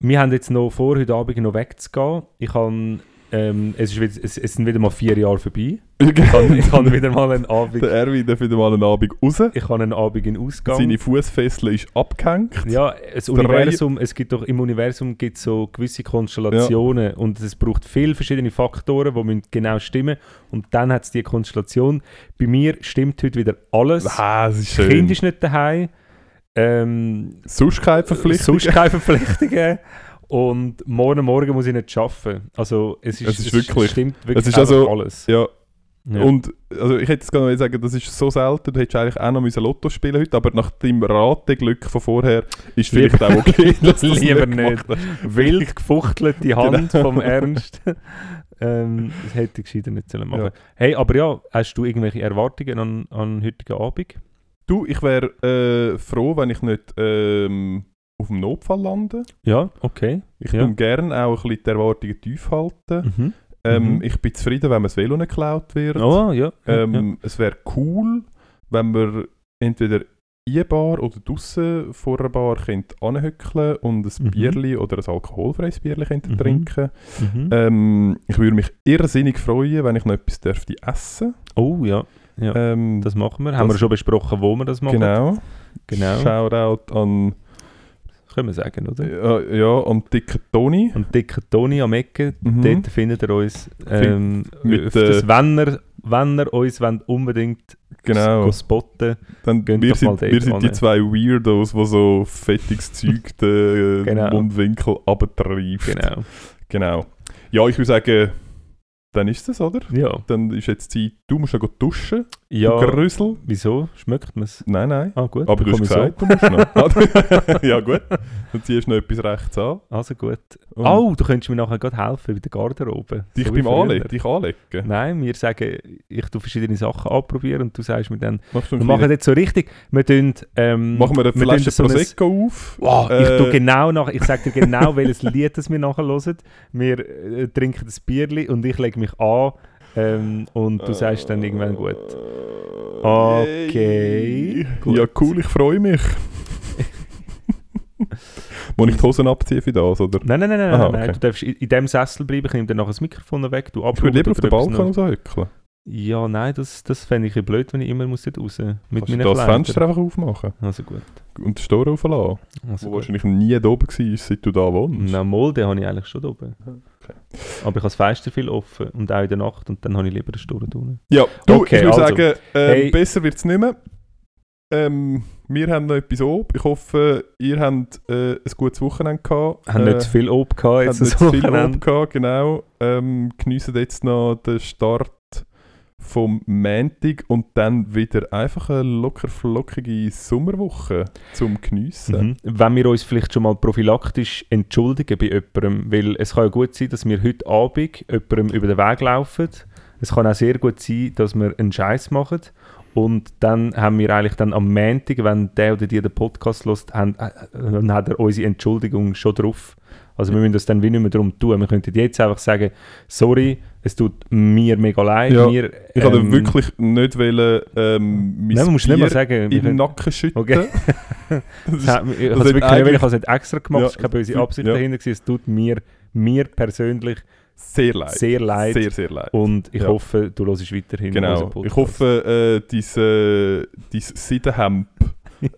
Wir haben jetzt noch vor, heute Abend noch wegzugehen. Ich habe, ähm, es, ist es, es sind wieder mal vier Jahre vorbei. Ich habe, ich wieder mal einen Abend, Der Erwin darf wieder mal einen Abend raus. ich habe einen Abend in Ausgang. Seine Fußfessel ist abgehängt. Ja, das Universum, es gibt doch, im Universum gibt es so gewisse Konstellationen und es braucht viele verschiedene Faktoren, die müssen genau stimmen und dann hat es die Konstellation. Bei mir stimmt heute wieder alles. Ah, das ist schön. Kind ist nicht daheim. Ähm, Sonst keine Verpflichtung. Sonst keine Verpflichtungen. Und morgen Morgen muss ich nicht arbeiten. Also es ist, Es ist wirklich- stimmt wirklich es ist also- alles. Ja, Ja. Und also ich hätte jetzt gerne sagen, das ist so selten, du hättest eigentlich auch noch müssen Lotto spielen heute, aber nach dem Rateglück von vorher ist Lieber- vielleicht auch okay, dass du es Lieber nicht hast. Wild gefuchtelte Hand Genau. vom Ernst. ähm, das hätte ich gescheiter nicht sollen machen Ja. Hey, aber ja, hast du irgendwelche Erwartungen an, an heutigen Abend? Du, ich wäre äh, froh, wenn ich nicht ähm, auf dem Notfall lande. Ja, okay. Ich Ja. gerne auch ein bisschen die Erwartungen tief halten. Mhm. Ähm, Mhm. Ich bin zufrieden, wenn mir das Velo nicht geklaut wird. Oh, ja. ja, Ähm, Es wäre cool, wenn wir entweder in Bar oder draußen vor einer Bar anhöckeln und ein Mhm. Bierli oder ein alkoholfreies Bierli Mhm. trinken. ja. Mhm. Ähm, ich würde mich irrsinnig freuen, wenn ich noch etwas dürfte essen. oh, ja. ja. Ähm, Das machen wir. Haben wir schon besprochen, wo wir das machen? genau. Genau. Shoutout an, können wir sagen, oder? ja, ja, an dicken Toni. Und dicker Toni am Ecke, Mhm. dort findet ihr uns. Ähm, mit, das, äh, wenn, ihr, wenn ihr uns wollt, unbedingt Genau. spotten Dann, Geht wir sind, wir sind die zwei Weirdos, die so fettiges Zeug den Genau. Mundwinkel abtreibt. Genau. Genau. Ja, ich würde sagen, dann ist es, oder? Ja. Dann ist jetzt Zeit, du musst noch duschen. Ja. Grüssel. Wieso? Schmeckt man es? Nein, nein. Ah, gut. Aber du hast ich gesagt, du musst noch. ja, gut. Dann ziehst du noch etwas rechts an. So. Also gut. Und Oh, du könntest mir nachher gerade helfen bei der Garderobe. dich So beim. Anlegen, dich anlegen. Nein, wir sagen, ich tue verschiedene Sachen anprobieren und du sagst mir dann, Machst du wir machen jetzt so richtig, wir tun, ähm, machen wir eine Flasche so ein- Prosecco auf. Wow, ich Äh, tue genau nach, ich sage dir genau, welches Lied das wir nachher hören. Wir äh, trinken das Bierli und ich lege mich an ähm, und du sagst dann irgendwann gut. Okay, gut. Ja, cool, ich freue mich. Muss ich die Hosen abziehen für das, oder? Nein, nein, nein, nein, Aha, nein, okay. du darfst in, in dem Sessel bleiben, ich nehme dann nachher das Mikrofon weg, du Ich würde lieber auf den Balkon raushöckeln. Ja, nein, das, das fände ich blöd, wenn ich immer muss dort raus mit Kannst du meinen das Kleidern. Fenster einfach aufmachen Also gut. und den Store rauflassen. Also Wo gut. wahrscheinlich nie da oben war, seit du da wohnst. Na, mal, den habe ich eigentlich schon da oben. Okay. Aber ich habe das Fenster viel offen und auch in der Nacht und dann habe ich lieber den Sturm unten. Ja, du, Okay, ich würde also. sagen, ähm, Hey. besser wird es nicht mehr. Ähm, wir haben noch etwas oben. Ich hoffe, ihr habt äh, ein gutes Wochenende gehabt. Haben äh, nicht zu viel Ob gehabt habt jetzt nicht zu viel oben gehabt, genau. Ähm, geniessen jetzt noch den Start vom Montag und dann wieder einfach eine locker flockige Sommerwoche zum Geniessen. Mhm. Wenn wir uns vielleicht schon mal prophylaktisch entschuldigen bei jemandem, weil es kann ja gut sein, dass wir heute Abend jemandem über den Weg laufen. Es kann auch sehr gut sein, dass wir einen Scheiß machen. Und dann haben wir eigentlich dann am Montag, wenn der oder die den Podcast hört, haben, äh, dann hat er unsere Entschuldigung schon drauf. Also wir müssen das dann wie nicht mehr darum tun. Wir könnten jetzt einfach sagen, sorry, es tut mir mega leid. Ja, mir, Ich wollte ähm, wirklich nicht wollen, ähm, mein Nein, nicht mal sagen. in den Nacken schütten. Okay. Das Das ist- ich habe es wirklich nicht, ich extra gemacht, Ja, es war keine böse. Absicht Ja. dahinter, es tut mir, mir persönlich sehr leid. sehr leid Sehr, sehr leid. und ich Ja. hoffe, du hörst weiterhin Genau. unseren Ich Podcast. hoffe, äh, diese, diese Seidenhemd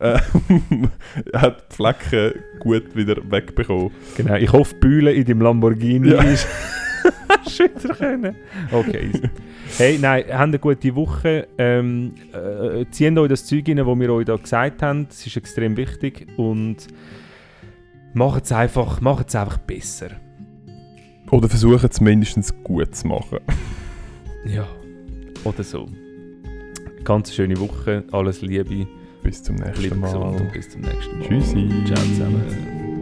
äh, hat die Flecken gut wieder wegbekommen. Genau, ich hoffe, die Bühle in deinem Lamborghini Ja. ist schütter können. Okay. Hey, nein, habt eine gute Woche. Ähm, äh, zieht euch das Zeug rein, das wir euch da gesagt haben. Das ist extrem wichtig und macht es einfach, macht es einfach besser. Oder versuchen es mindestens gut zu machen. Ja, oder so. Ganz schöne Woche, alles Liebe, Bis zum nächsten Mal. bis zum nächsten Mal. Tschüssi. Ciao zusammen.